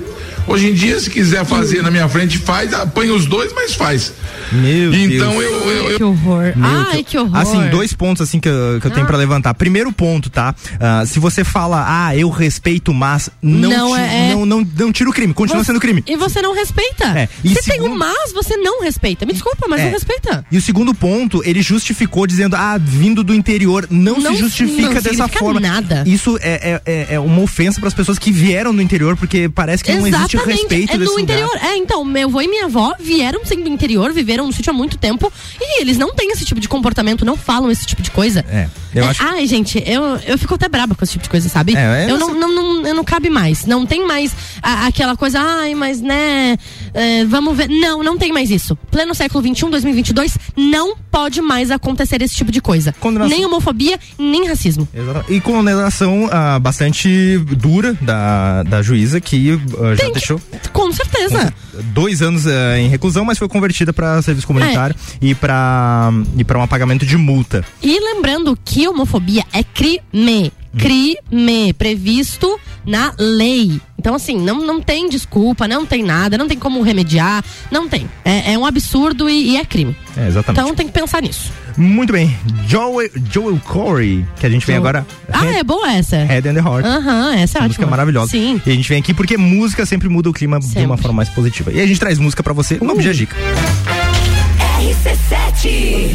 Hoje em dia, se quiser fazer na minha frente, faz, apanha os dois, mas faz. Meu então Deus. eu, eu, eu Que horror. Meu, Ai, que horror. Assim, dois pontos assim que eu, que eu tenho Ah. pra levantar. Primeiro ponto, tá? Ah, se você fala, ah, eu respeito, mas não, Não, ti- é- é- não, não, não tira o crime, continua Você- sendo crime. E você não respeita. É, e Se tem um segundo- mas, você não respeita. Me desculpa, mas É. não respeita. E o segundo ponto, ele justificou dizendo, ah, vindo do interior, não, Não- se justifica não dessa significa forma. nada. Isso é, é, é- é uma ofensa para as pessoas que vieram do interior, porque parece que não existe respeito é desse no lugar. interior. É, então, meu avô e minha avó vieram do interior, viveram no sítio há muito tempo e eles não têm esse tipo de comportamento, não falam esse tipo de coisa. É, eu É, acho- Ai, gente, eu, eu fico até braba com esse tipo de coisa, sabe? É, é, eu não, não, não, eu não cabe mais. Não tem mais a- aquela coisa, ai, mas né, é, vamos ver. Não, não tem mais isso. Pleno século XXI, 2022, não pode mais acontecer esse tipo de coisa. Nem homofobia, nem racismo. Exatamente. E condenação ah, bastante dura da, da juíza, que ah, já deixou Com certeza. dois anos ah, em reclusão, mas foi convertida para serviço comunitário É. e para e para um apagamento de multa. E lembrando que homofobia é crime. Crime previsto na lei. Então, assim, não, não tem desculpa, não tem nada, não tem como remediar, não tem. É, é um absurdo e, e é crime. É, exatamente. Então tem que pensar nisso. Muito bem. Joel, Joel Corey, que a gente vem Joel- agora. Ah, é boa essa. Head and the Heart. Aham, essa é Música ótima. maravilhosa. Sim. E a gente vem aqui porque música sempre muda o clima de uma forma mais positiva. E a gente traz música pra você Uh. no Bija Dica. RC7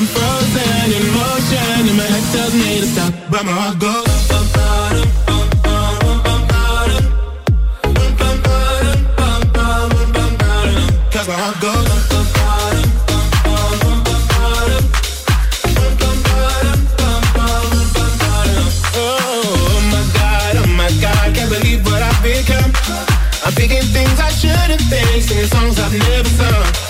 I'm frozen in motion, and my head tells me to stop, but my heart goes. My. Oh oh things I shouldn't think, singing songs I've never sung.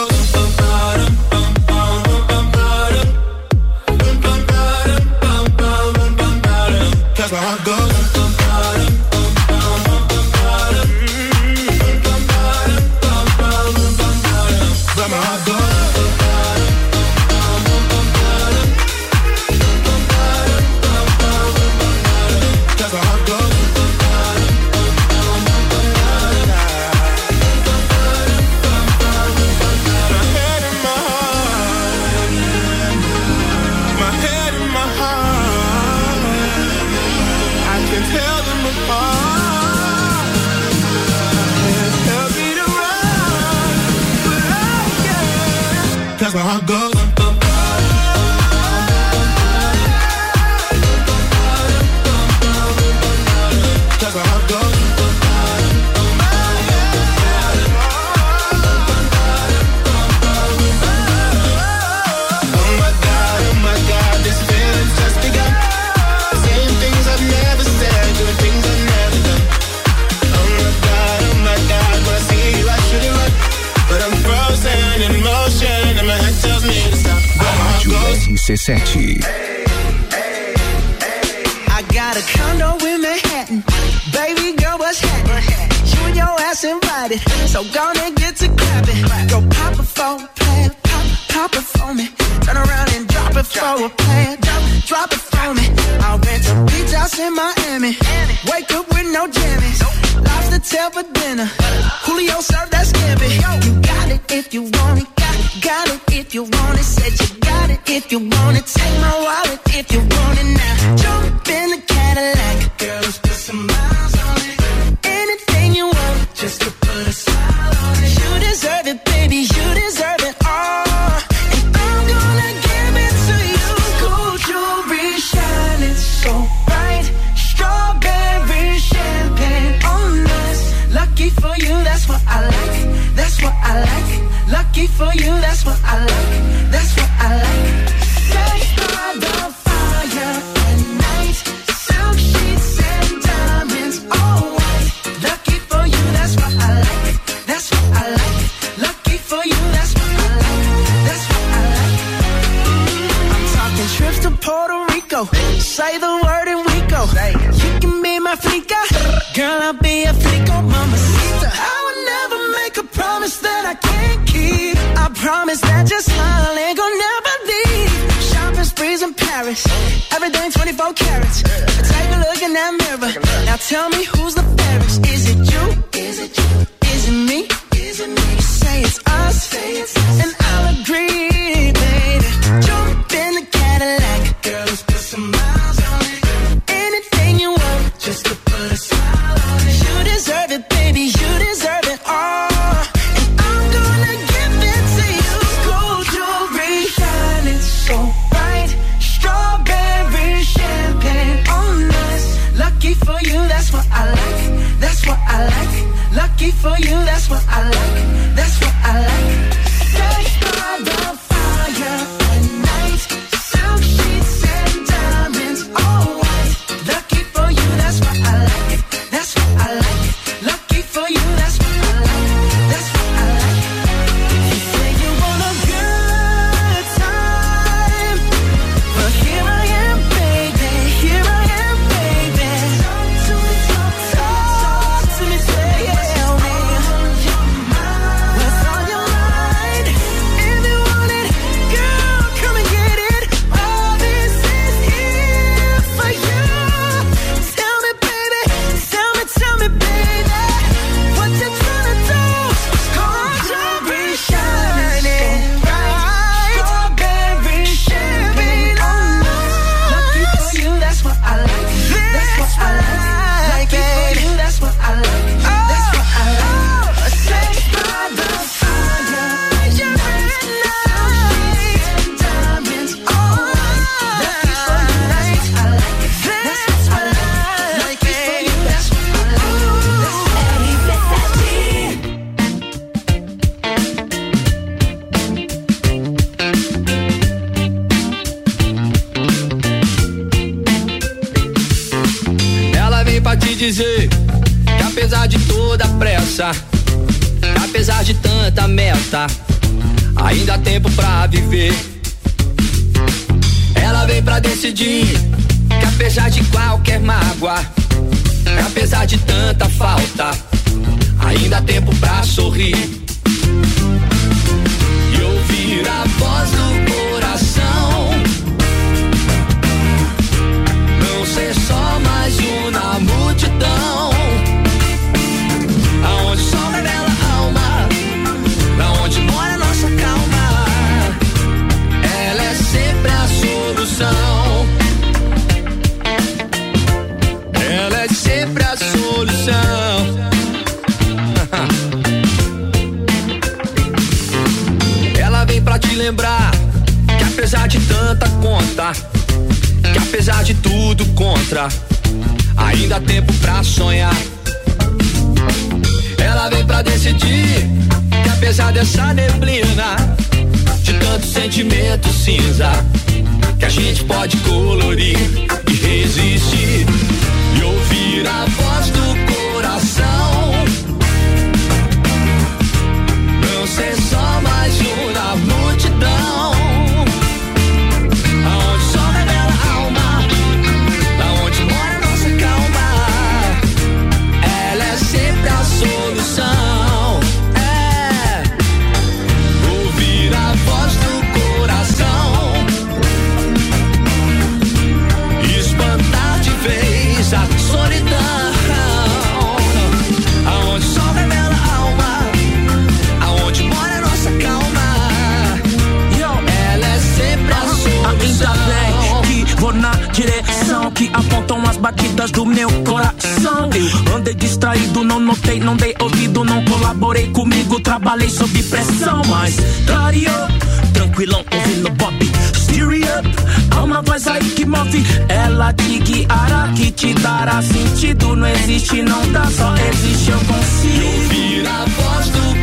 Dará sentido. Não existe, não dá, só existe, eu consigo. Ouvir a voz do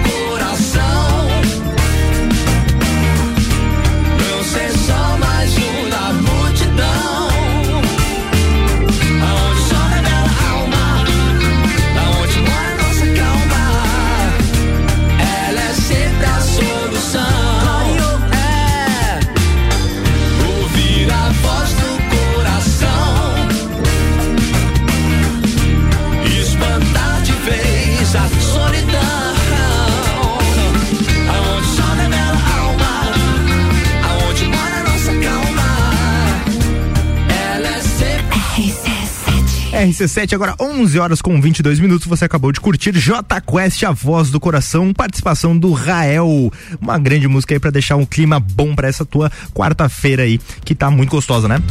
RC7, agora 11 horas com 22 minutos. Você acabou de curtir J Quest, a voz do coração, participação do Rael. Uma grande música aí pra deixar um clima bom pra essa tua quarta-feira aí, que tá muito gostosa, né?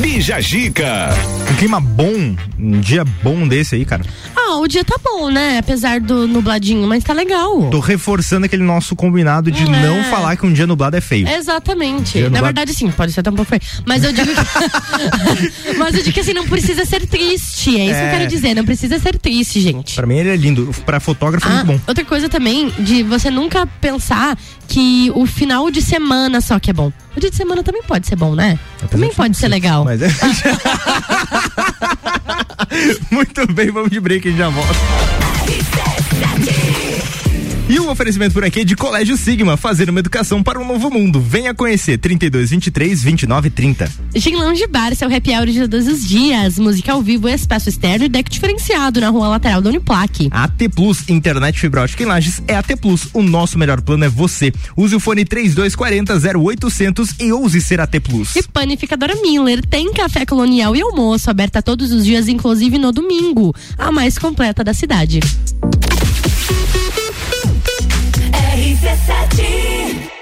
Bija Gica. Um clima bom, um dia bom desse aí, cara. Ah, o dia tá bom, né? Apesar do nubladinho, mas tá legal. Tô reforçando aquele nosso combinado de É. não falar que um dia nublado é feio. Exatamente. Na nublado- verdade, sim, pode ser até um pouco feio. Mas eu digo que. [laughs] mas eu digo que assim, não precisa ser triste. É isso que eu É. quero dizer. Não precisa ser triste, gente. Pra mim ele é lindo, pra fotógrafo é Ah, muito bom. outra coisa também, de você nunca pensar que o final de semana só que é bom. O dia de semana também pode ser bom, né? também pode ser legal. Mas é... [laughs] Muito bem, vamos de break e já volto. E o oferecimento por aqui é de Colégio Sigma, fazer uma educação para um novo mundo. Venha conhecer 32 23 29 30. Gin Lounge Bar, seu happy hour de todos os dias. Música ao vivo, espaço externo e deck diferenciado na rua lateral da Uniplaque. AT Plus, internet fibra ótica em Lages é AT Plus. O nosso melhor plano é você. Use o fone 3240 0800 e ouse ser AT Plus. E Panificadora Miller tem café colonial e almoço aberta todos os dias, inclusive no domingo. A mais completa da cidade. RC7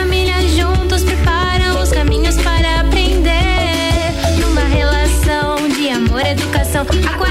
educação.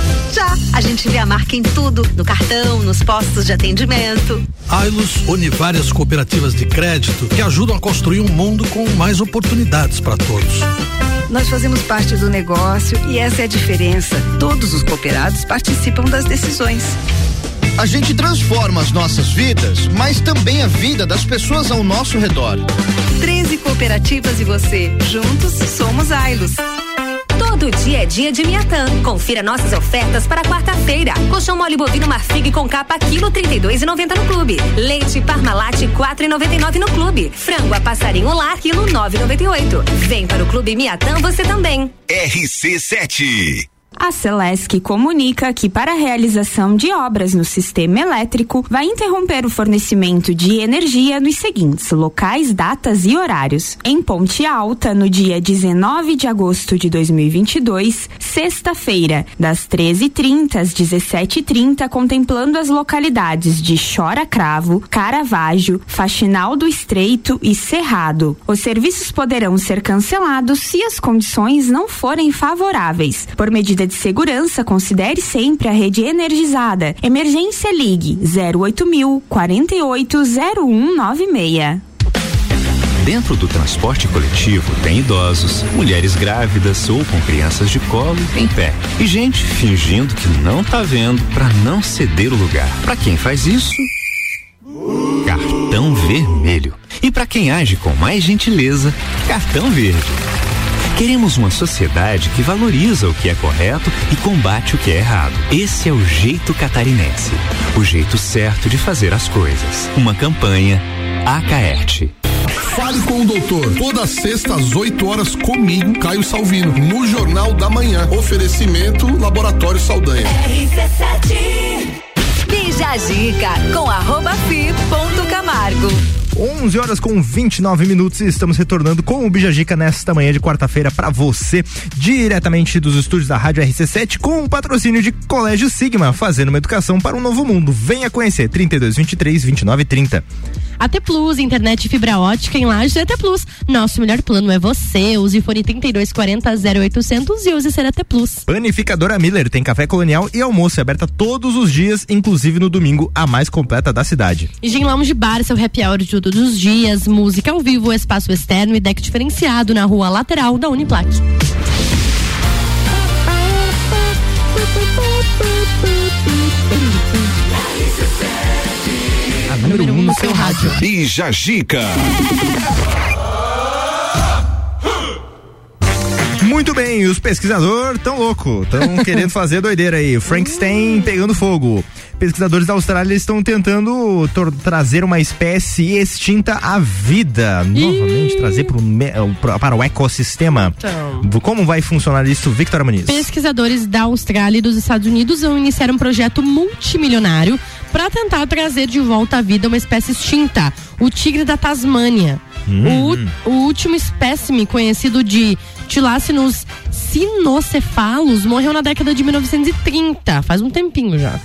Já. A gente vê a marca em tudo, no cartão, nos postos de atendimento. Ailus une várias cooperativas de crédito que ajudam a construir um mundo com mais oportunidades para todos. Nós fazemos parte do negócio e essa é a diferença. Todos os cooperados participam das decisões. A gente transforma as nossas vidas, mas também a vida das pessoas ao nosso redor. 13 cooperativas e você. Juntos somos Ailus. Todo dia é dia de Miatã. Confira nossas ofertas para quarta-feira. Colchão mole bovino Marfrig com capa quilo 32,90 no clube. Leite Parmalat 4,99 no clube. Frango a passarinho lar quilo 9,98. Vem para o clube Miatã você também. RC7 A Celesc comunica que para a realização de obras no sistema elétrico vai interromper o fornecimento de energia nos seguintes locais, datas e horários. Em Ponte Alta, no dia 19 de agosto de 2022, sexta-feira, das 13h30 às 17h30, contemplando as localidades de Chora Cravo, Caravaggio, Faxinal do Estreito e Cerrado. Os serviços poderão ser cancelados se as condições não forem favoráveis. Por medida de segurança, considere sempre a rede energizada. Emergência Ligue 08000 480196. Dentro do transporte coletivo tem idosos, mulheres grávidas ou com crianças de colo em pé e gente fingindo que não tá vendo para não ceder o lugar. Para quem faz isso, cartão vermelho. E para quem age com mais gentileza, cartão verde. Queremos uma sociedade que valoriza o que é correto e combate o que é errado. Esse é o jeito catarinense. O jeito certo de fazer as coisas. Uma campanha Acaerte. Fale com o doutor. Toda sexta às 8 horas comigo, Caio Salvino, no Jornal da Manhã. Oferecimento Laboratório Saldanha. Bija a dica com arroba fi ponto Camargo. 11 horas com 29 minutos e estamos retornando com o Bijagica nesta manhã de quarta-feira para você, diretamente dos estúdios da Rádio RC7 com o patrocínio de Colégio Sigma, fazendo uma educação para um novo mundo. Venha conhecer 32 23 29 30. AT Plus, internet fibra ótica em Lages é AT Plus. Nosso melhor plano é você. Use fone 3240 0800 e use ser AT Plus. Panificadora Miller tem café colonial e almoço aberta todos os dias, inclusive no domingo, a mais completa da cidade. E Gin Lounge Bar, seu happy hour de todos os dias, música ao vivo, espaço externo e deck diferenciado na rua lateral da Uniplac. A número 1 um no seu rádio. Bija Gica. [laughs] Muito bem, os pesquisadores tão louco, estão [laughs] querendo fazer doideira aí. Frankenstein pegando fogo. Pesquisadores da Austrália estão tentando trazer uma espécie extinta à vida, novamente trazer pro para o ecossistema. Então. Como vai funcionar isso, Victor Muniz? Pesquisadores da Austrália e dos Estados Unidos vão iniciar um projeto multimilionário para tentar trazer de volta à vida uma espécie extinta, o tigre da Tasmânia. Hum. O, o último espécime conhecido de Tilacinus sinocefalos morreu na década de 1930, faz um tempinho já.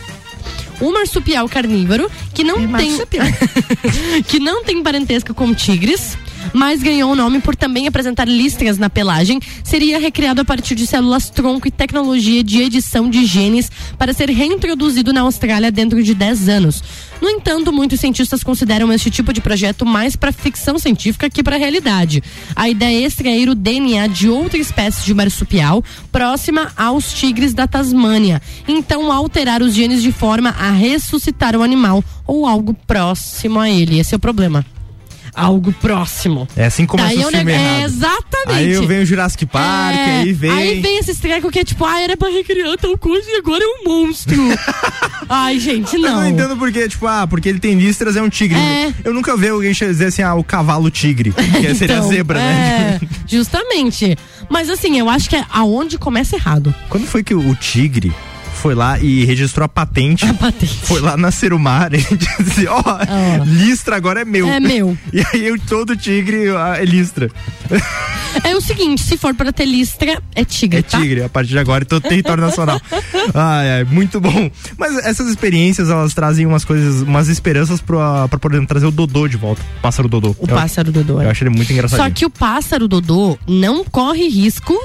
O marsupial carnívoro, que não tem [laughs] que não tem parentesco com tigres, mas ganhou o nome por também apresentar listras na pelagem, seria recriado a partir de células tronco e tecnologia de edição de genes para ser reintroduzido na Austrália dentro de 10 anos. No entanto, muitos cientistas consideram este tipo de projeto mais para ficção científica que para realidade. A ideia é extrair o DNA de outra espécie de marsupial próxima aos tigres da Tasmânia. Então, alterar os genes de forma a ressuscitar o animal ou algo próximo a ele. Esse é o problema. Algo próximo. É assim como Daí o filme é, exatamente. Aí eu venho o Jurassic Park, É, aí vem. Aí vem esse treco que é tipo, ah, era pra recriar tal coisa e agora é um monstro. [laughs] Ai, gente, Eu não não. entendo porque, tipo, ah, porque ele tem listras, é um tigre. É. Eu nunca vi alguém dizer assim, ah, o cavalo tigre, [laughs] que seria a Então, zebra, né? É, justamente. Mas assim, eu acho que é aonde começa errado. Quando foi que o tigre foi lá e registrou a patente. Foi lá na Serumar [laughs] e disse, ó, listra agora é meu. É meu. [laughs] E aí eu, todo tigre é listra. É o seguinte, se for pra ter listra, é tigre, É tá? tigre, a partir de agora é todo território nacional. [laughs] Ai, ai, muito bom. Mas essas experiências, elas trazem umas coisas, umas esperanças pra, pra poder trazer o Dodô de volta. O pássaro Dodô. O pássaro Dodô. Eu é. acho ele muito engraçado. Só que o pássaro Dodô não corre risco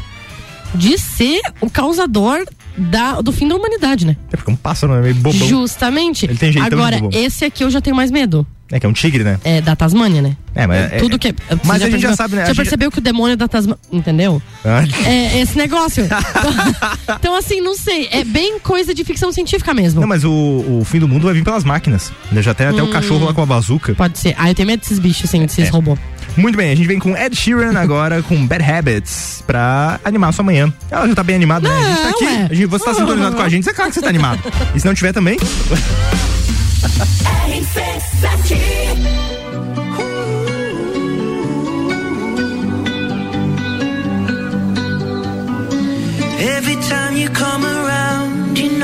de ser o causador da, do fim da humanidade, né? É porque um pássaro é meio bobão. Justamente. Ele tem jeitão de Agora, esse aqui eu já tenho mais medo. É que é um tigre, né? É da Tasmânia, né? É, mas é- Tudo é- que. Mas você a gente já sabe, né? A Você gente- percebeu que o demônio é da Tasmânia. Entendeu? Ah, É esse negócio. [laughs] então, assim, não sei. É bem coisa de ficção científica mesmo. Não, mas o, o fim do mundo vai vir pelas máquinas. Já tem até o Hum. cachorro lá com a bazuca. Pode ser. Ah, eu tenho medo desses bichos, assim, desses É. robôs. Muito bem, a gente vem com Ed Sheeran agora com Bad Habits pra animar a sua manhã. Ela já tá bem animada, né? A gente tá aqui. ué. A gente, você tá sintonizado com a gente, é claro que você tá animado. E se não tiver também? [laughs] Every time you come around, you know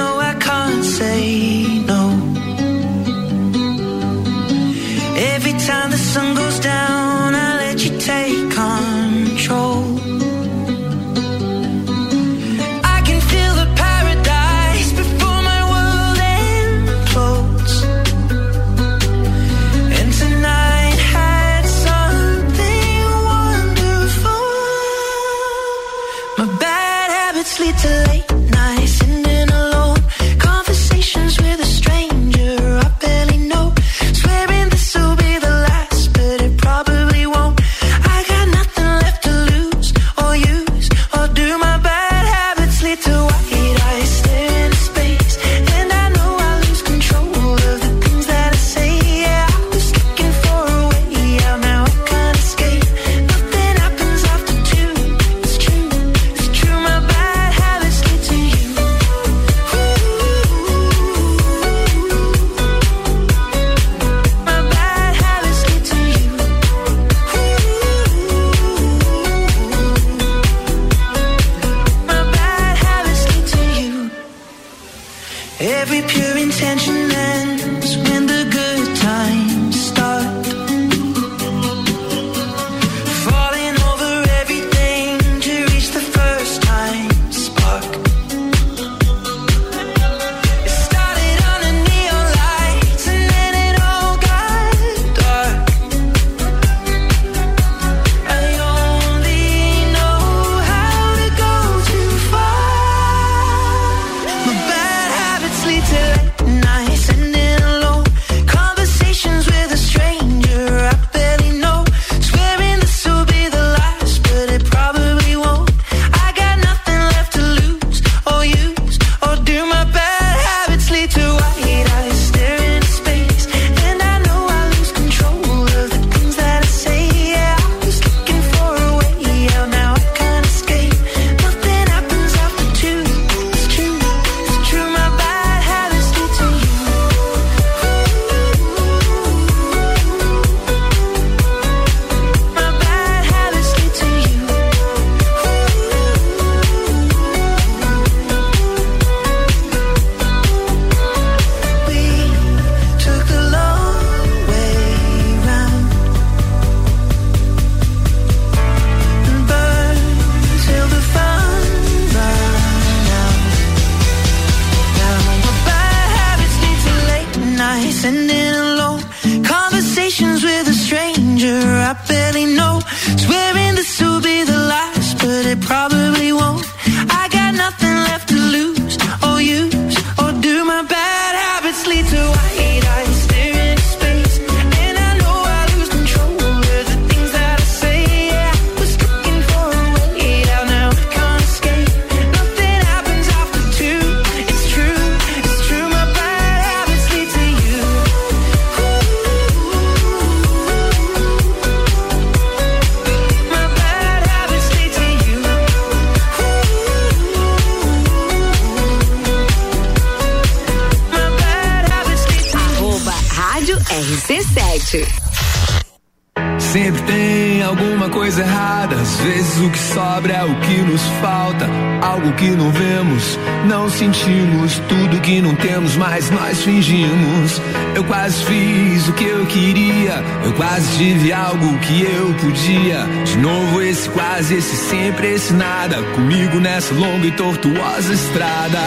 tem alguma coisa errada. Às vezes o que sobra é o que nos falta. Algo que não vemos, não sentimos. Tudo que não temos, mas nós fingimos. Eu quase fiz o que eu queria. Eu quase tive algo que eu podia. De novo, esse quase, esse sempre, esse nada. Comigo nessa longa e tortuosa estrada.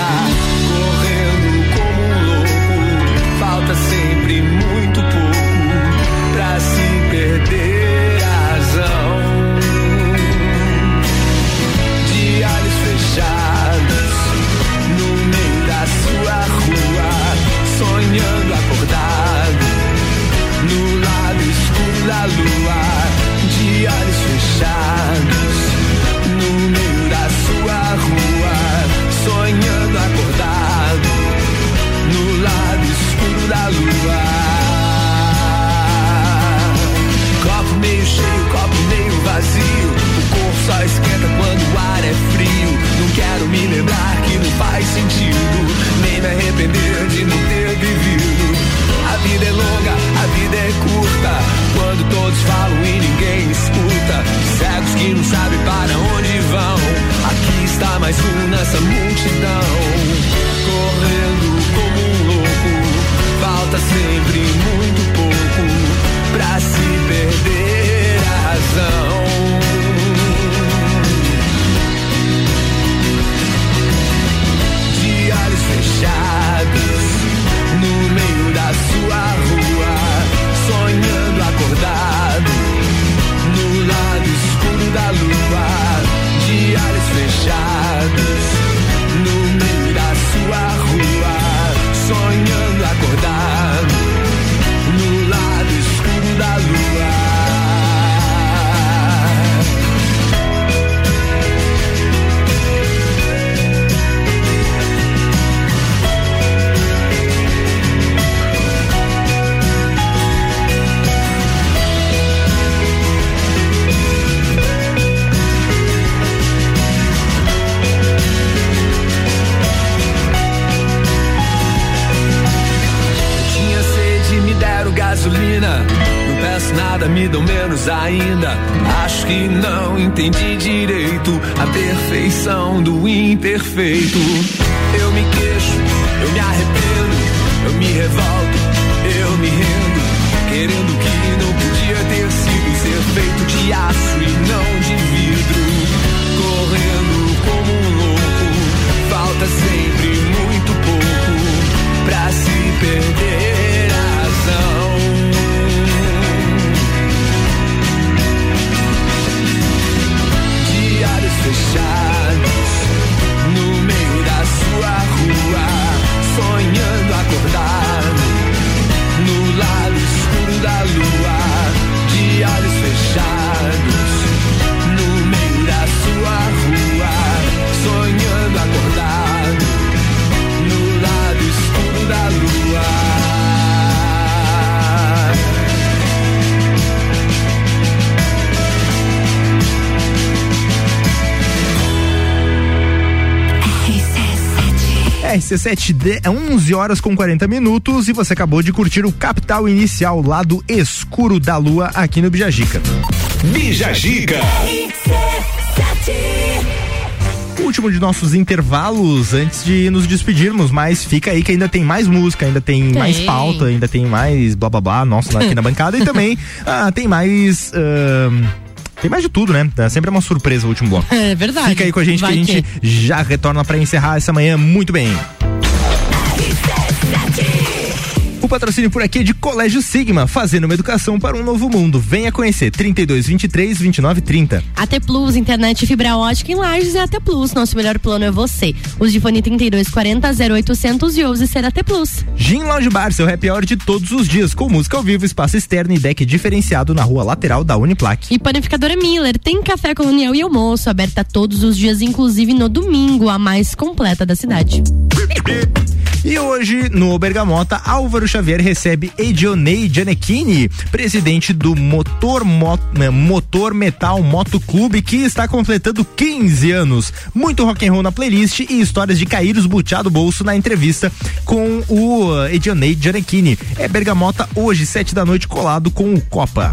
Correndo sentido. Nem me arrepender de não ter vivido. A vida é longa, a vida é curta. Quando todos falam e ninguém escuta. Cegos que não sabem para onde vão. Aqui está mais um nessa multidão. Correndo nada, me dão menos ainda. Acho que não entendi direito a perfeição do imperfeito. Eu me queixo, eu me arrependo, eu me revolto, eu me rendo. Querendo que não podia ter sido ser feito de aço e não de vidro. Correndo como um louco, falta sempre muito pouco pra se perder Fechados, no meio da sua rua, sonhando acordado, no lado escuro da lua. De olhos fechados, RC7 de 11 horas com 40 minutos e você acabou de curtir o Capital Inicial, lado escuro da lua aqui no Bijagica. Bijagica. Último de nossos intervalos antes de nos despedirmos, mas fica aí que ainda tem mais música, ainda tem, Tem. mais pauta, ainda tem mais blá blá blá, nossa, aqui na [laughs] bancada e também ah, tem mais. ahn, tem mais de tudo, né? É sempre uma surpresa o último bloco. É verdade. Fica aí com a gente Vai que a gente já retorna pra encerrar essa manhã muito bem. Patrocínio por aqui é de Colégio Sigma, fazendo uma educação para um novo mundo. Venha conhecer 32 23 29 30. AT Plus, internet fibra ótica em Lages é AT Plus. Nosso melhor plano é você. Use de fone 3240 0800 e ouse ser AT Plus. Gin Lounge Bar, seu happy hour de todos os dias, com música ao vivo, espaço externo e deck diferenciado na rua lateral da Uniplac. E panificadora Miller tem café colonial e almoço, aberta todos os dias, inclusive no domingo, a mais completa da cidade. E hoje, no Bergamota, Álvaro Xavier recebe Edionei Gianecchini, presidente do Motor, Mo- né, Motor Metal Moto Clube, que está completando 15 anos. Muito rock and roll na playlist e histórias de cair os do bolso na entrevista com o uh, Edionei Gianecchini. É Bergamota hoje, sete da noite, colado com o Copa.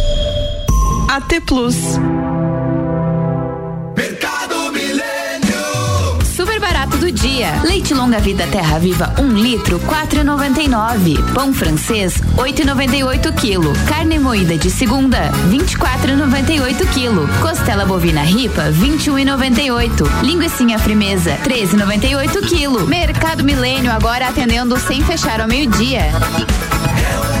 AT Plus. Super barato do dia. Leite longa vida Terra Viva 1 um litro 4,99. Pão francês 8,98 quilo. Carne moída de segunda 24,98 quilo. Costela bovina ripa 21,98. Linguiça frimeza 13,98 quilo. Mercado Milênio agora atendendo sem fechar ao meio-dia. Faça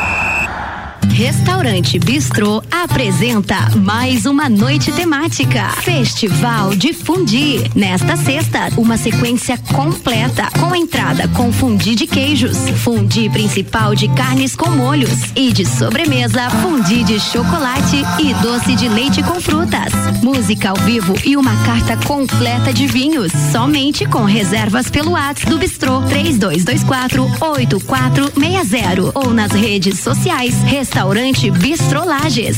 Restaurante Bistrô apresenta mais uma noite temática. Festival de Fundi. Nesta sexta, uma sequência completa com entrada com fundi de queijos, fundi principal de carnes com molhos e de sobremesa, fundi de chocolate e doce de leite com frutas. Música ao vivo e uma carta completa de vinhos. Somente com reservas pelo WhatsApp do Bistrô 3224 8460 ou nas redes sociais Restaurante Bistrô Lages.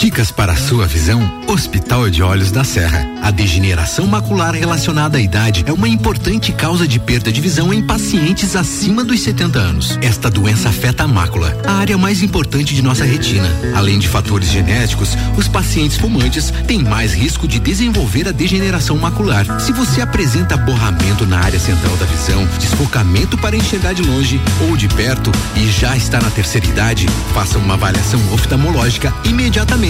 Dicas para a sua visão? Hospital de Olhos da Serra. A degeneração macular relacionada à idade é uma importante causa de perda de visão em pacientes acima dos 70 anos. Esta doença afeta a mácula, a área mais importante de nossa retina. Além de fatores genéticos, os pacientes fumantes têm mais risco de desenvolver a degeneração macular. Se você apresenta borramento na área central da visão, desfocamento para enxergar de longe ou de perto e já está na terceira idade, faça uma avaliação oftalmológica imediatamente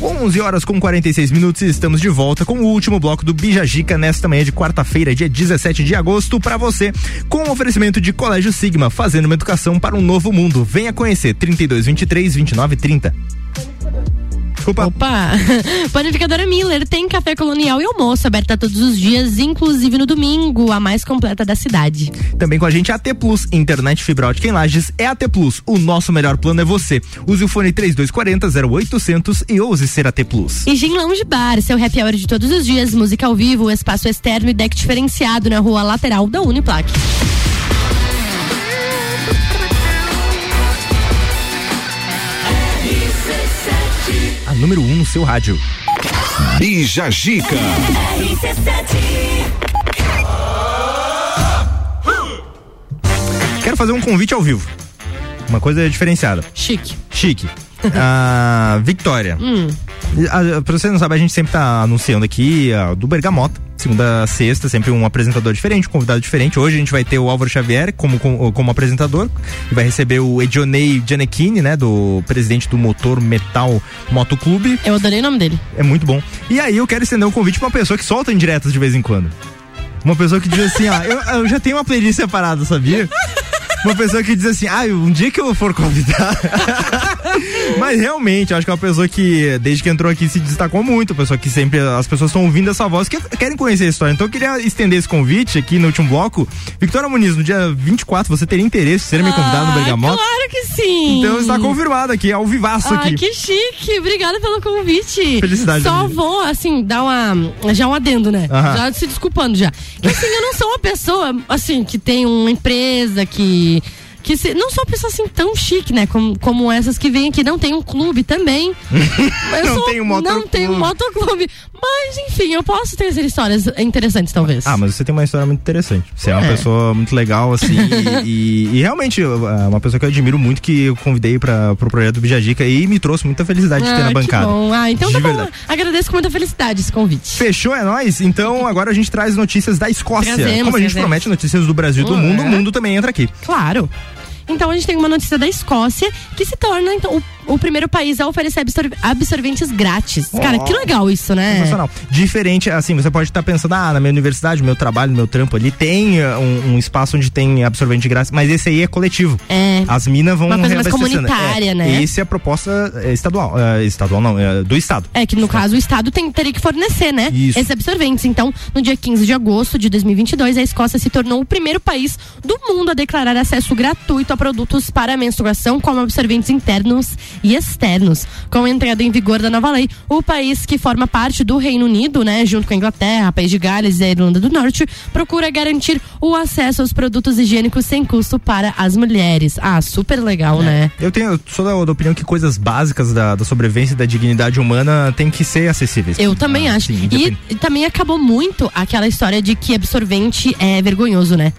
11 horas com 46 minutos e estamos de volta com o último bloco do Bijagica nesta manhã de quarta-feira, dia 17 de agosto, para você, com o oferecimento de Colégio Sigma, fazendo uma educação para um novo mundo. Venha conhecer 32 23 29 30. Desculpa. Opa! [laughs] Panificadora Miller tem café colonial e almoço aberta todos os dias, inclusive no domingo, a mais completa da cidade. Também com a gente a AT Plus, internet fibra ótica em Lages é AT Plus. O nosso melhor plano é você. Use o fone 3240 0800 e ouse ser AT Plus. E Gin Lounge Bar, seu happy hour de todos os dias, música ao vivo, espaço externo e deck diferenciado na rua lateral da Uniplac. Número 1 um no seu rádio. Bija Gica. Quero fazer um convite ao vivo. Uma coisa diferenciada. Chique. Chique. [laughs] Ah, Victória. Hum. Pra você não sabe, a gente sempre tá anunciando aqui ah, do Bergamota. Segunda a sexta, sempre um apresentador diferente, um convidado diferente. Hoje a gente vai ter o Álvaro Xavier como, como, como apresentador. E vai receber o Edionei Gianecchini, né? Do presidente do Motor Metal Motoclube. Eu adorei o nome dele. É muito bom. E aí eu quero estender um convite pra uma pessoa que solta indiretas de vez em quando. Uma pessoa que diz assim, ah, eu, eu já tenho uma playlist separada, sabia? [laughs] Uma pessoa que diz assim, ah, um dia que eu for convidar. [laughs] Mas realmente, eu acho que é uma pessoa que, desde que entrou aqui, se destacou muito. Pessoa que sempre as pessoas estão ouvindo essa voz que querem conhecer a história. Então eu queria estender esse convite aqui no último bloco. Victoria Muniz, no dia 24, você teria interesse em ser minha convidada no Bergamota? Claro que sim! Então está confirmado aqui, ao vivaço Ah, aqui. que chique! Obrigada pelo convite. Felicidade, Só amiga. vou, assim, dar uma. Já um adendo, né? Aham. Já se desculpando já. Que assim, eu não sou uma pessoa, assim, que tem uma empresa que. y Que se- não sou uma pessoa assim tão chique, né? Como, como essas que vêm aqui. Não tem um clube também. [laughs] Não sou- tem um Não motoclube. tem um motoclube. Mas, enfim, eu posso essas histórias interessantes, talvez. Ah, mas você tem uma história muito interessante. Você é, uma É. pessoa muito legal, assim, [laughs] e, e- e realmente é uma pessoa que eu admiro muito, que eu convidei para pro projeto do Bijagica e me trouxe muita felicidade de ter na Ah, bancada. bom. Ah, então De tá bom. verdade. Agradeço com muita felicidade esse convite. Fechou, é nóis? Então agora a gente traz notícias da Escócia. Trazemos, Como a gente trazemos. promete notícias do Brasil e do Uhum. mundo, o mundo também entra aqui. Claro. Então a gente tem uma notícia da Escócia que se torna então, o, o primeiro país a oferecer absor- absorventes grátis. Cara, Oh. que legal isso, né? Sensacional. Diferente, assim, você pode estar pensando, ah, na minha universidade, meu trabalho, meu trampo ali, tem uh, um, um espaço onde tem absorvente grátis, mas esse aí é coletivo. É. As minas vão Uma coisa mais comunitária, É, né? Esse é a proposta é, estadual. é, estadual não, é, do estado. É que no caso o Estado tem, teria que fornecer, né? Isso. Esses absorventes. Então, no dia 15 de agosto de 2022, a Escócia se tornou o primeiro país do mundo a declarar acesso gratuito a produtos para menstruação, como absorventes internos e externos. Com a entrada em vigor da nova lei, o país que forma parte do Reino Unido, né, junto com a Inglaterra, País de Gales e a Irlanda do Norte, procura garantir o acesso aos produtos higiênicos sem custo para as mulheres. Ah, super legal, né? Eu tenho, eu sou da, da opinião que coisas básicas da, da sobrevivência e da dignidade humana têm que ser acessíveis. Eu também Ah, acho. sim, e, e também acabou muito aquela história de que absorvente é vergonhoso, né?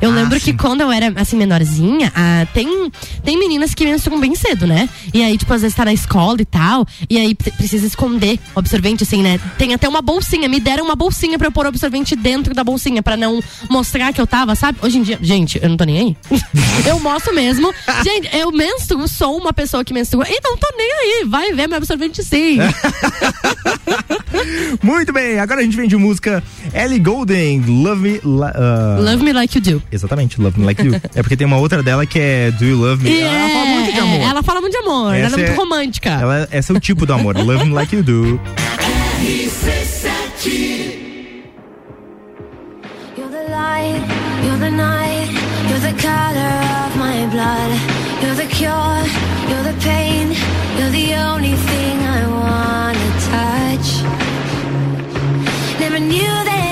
Eu Ah, lembro sim. que quando eu era assim menorzinha, ah, tem tem meninas que menstruam bem cedo, né? E aí tipo às vezes tá na escola e tal, e aí pre- precisa esconder o absorvente assim, né? Tem até uma bolsinha, me deram uma bolsinha pra eu pôr o absorvente dentro da bolsinha pra não mostrar que eu tava, sabe? Hoje em dia, gente, eu não tô nem aí. [laughs] eu mostro mesmo. Gente, eu menstruo, sou uma pessoa que menstrua e não tô nem aí. Vai ver meu absorvente sim. [laughs] Muito bem, agora a gente vem de música Ellie Golden, Love Me. Ah, Love me like you do. Exatamente, Love Me Like You. [laughs] é porque tem uma outra dela que é Do You Love Me? E ela é, fala muito de é, amor. ela fala muito de amor, ela Essa é muito é- romântica. Ela, esse é o tipo do amor, [laughs] Love Me Like You Do. You're the light, you're the night, you're the color of my blood. You're the cure, you're the pain, you're the only thing I wanna touch. Never knew that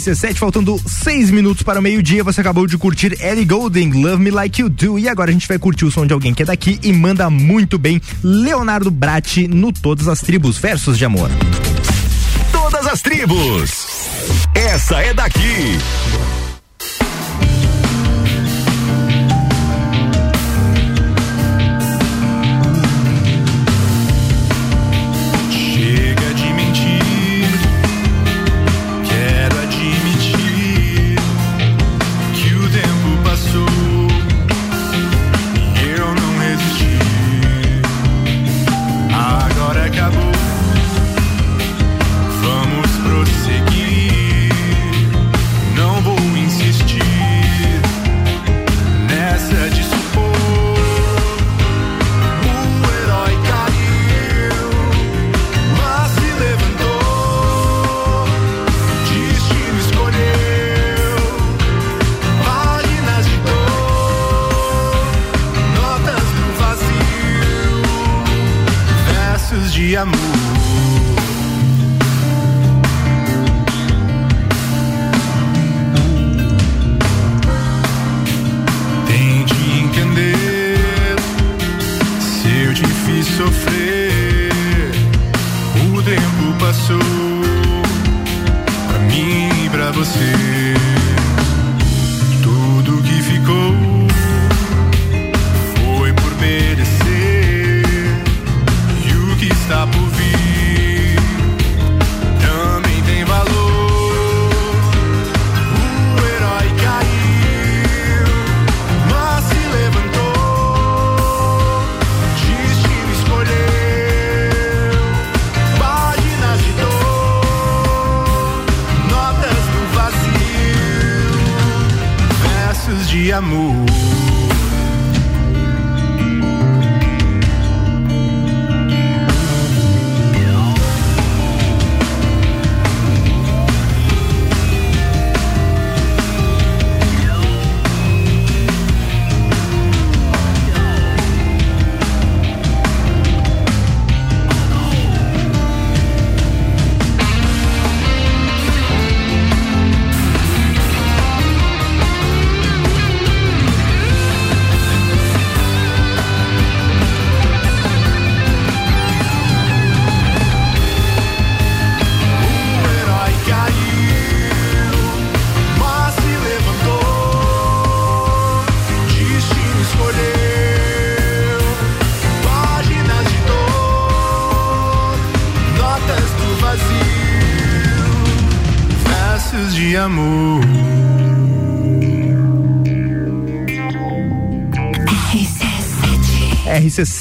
RC7, faltando seis minutos para o meio-dia. Você acabou de curtir Ellie Goulding, Love Me Like You Do. E agora a gente vai curtir o som de alguém que é daqui e manda muito bem. Leonardo Bratti no Todas as Tribos, versos de amor. Todas as tribos. Essa é daqui.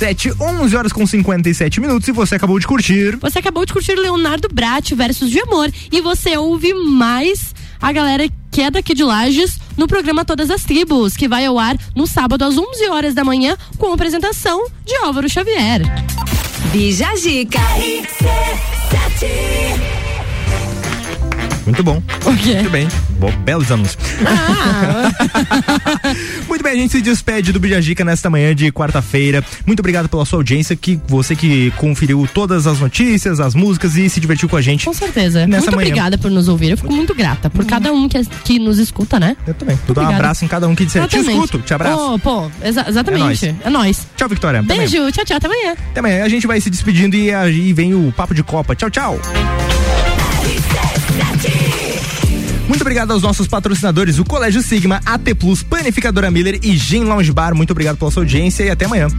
RC7, 11 horas com 57 minutos e você acabou de curtir. Você acabou de curtir Leonardo Bratti versus de amor e você ouve mais a galera que é daqui de Lages no programa Todas as Tribos, que vai ao ar no sábado às 11 horas da manhã com a apresentação de Álvaro Xavier. Bija Zica. Muito bom. Muito bem. Bom, belos anúncios. [laughs] Muito bem, a gente se despede do Bijagica nesta manhã de quarta-feira. Muito obrigado pela sua audiência, que você que conferiu todas as notícias, as músicas e se divertiu com a gente. Com certeza. Nessa muito manhã. obrigada por nos ouvir. Eu fico muito grata por cada um que, que nos escuta, né? Eu também. Vou dar um abraço em cada um que disser. Te escuto, te abraço. Pô, pô, exa- exatamente. É É nóis. Tchau, Victoria. Até amanhã. Beijo, tchau, tchau, até amanhã. Até amanhã. A gente vai se despedindo e aí vem o Papo de Copa. Tchau, tchau. Muito obrigado aos nossos patrocinadores, o Colégio Sigma, AT Plus, Panificadora Miller e Gin Lounge Bar. Muito obrigado pela sua audiência e até amanhã.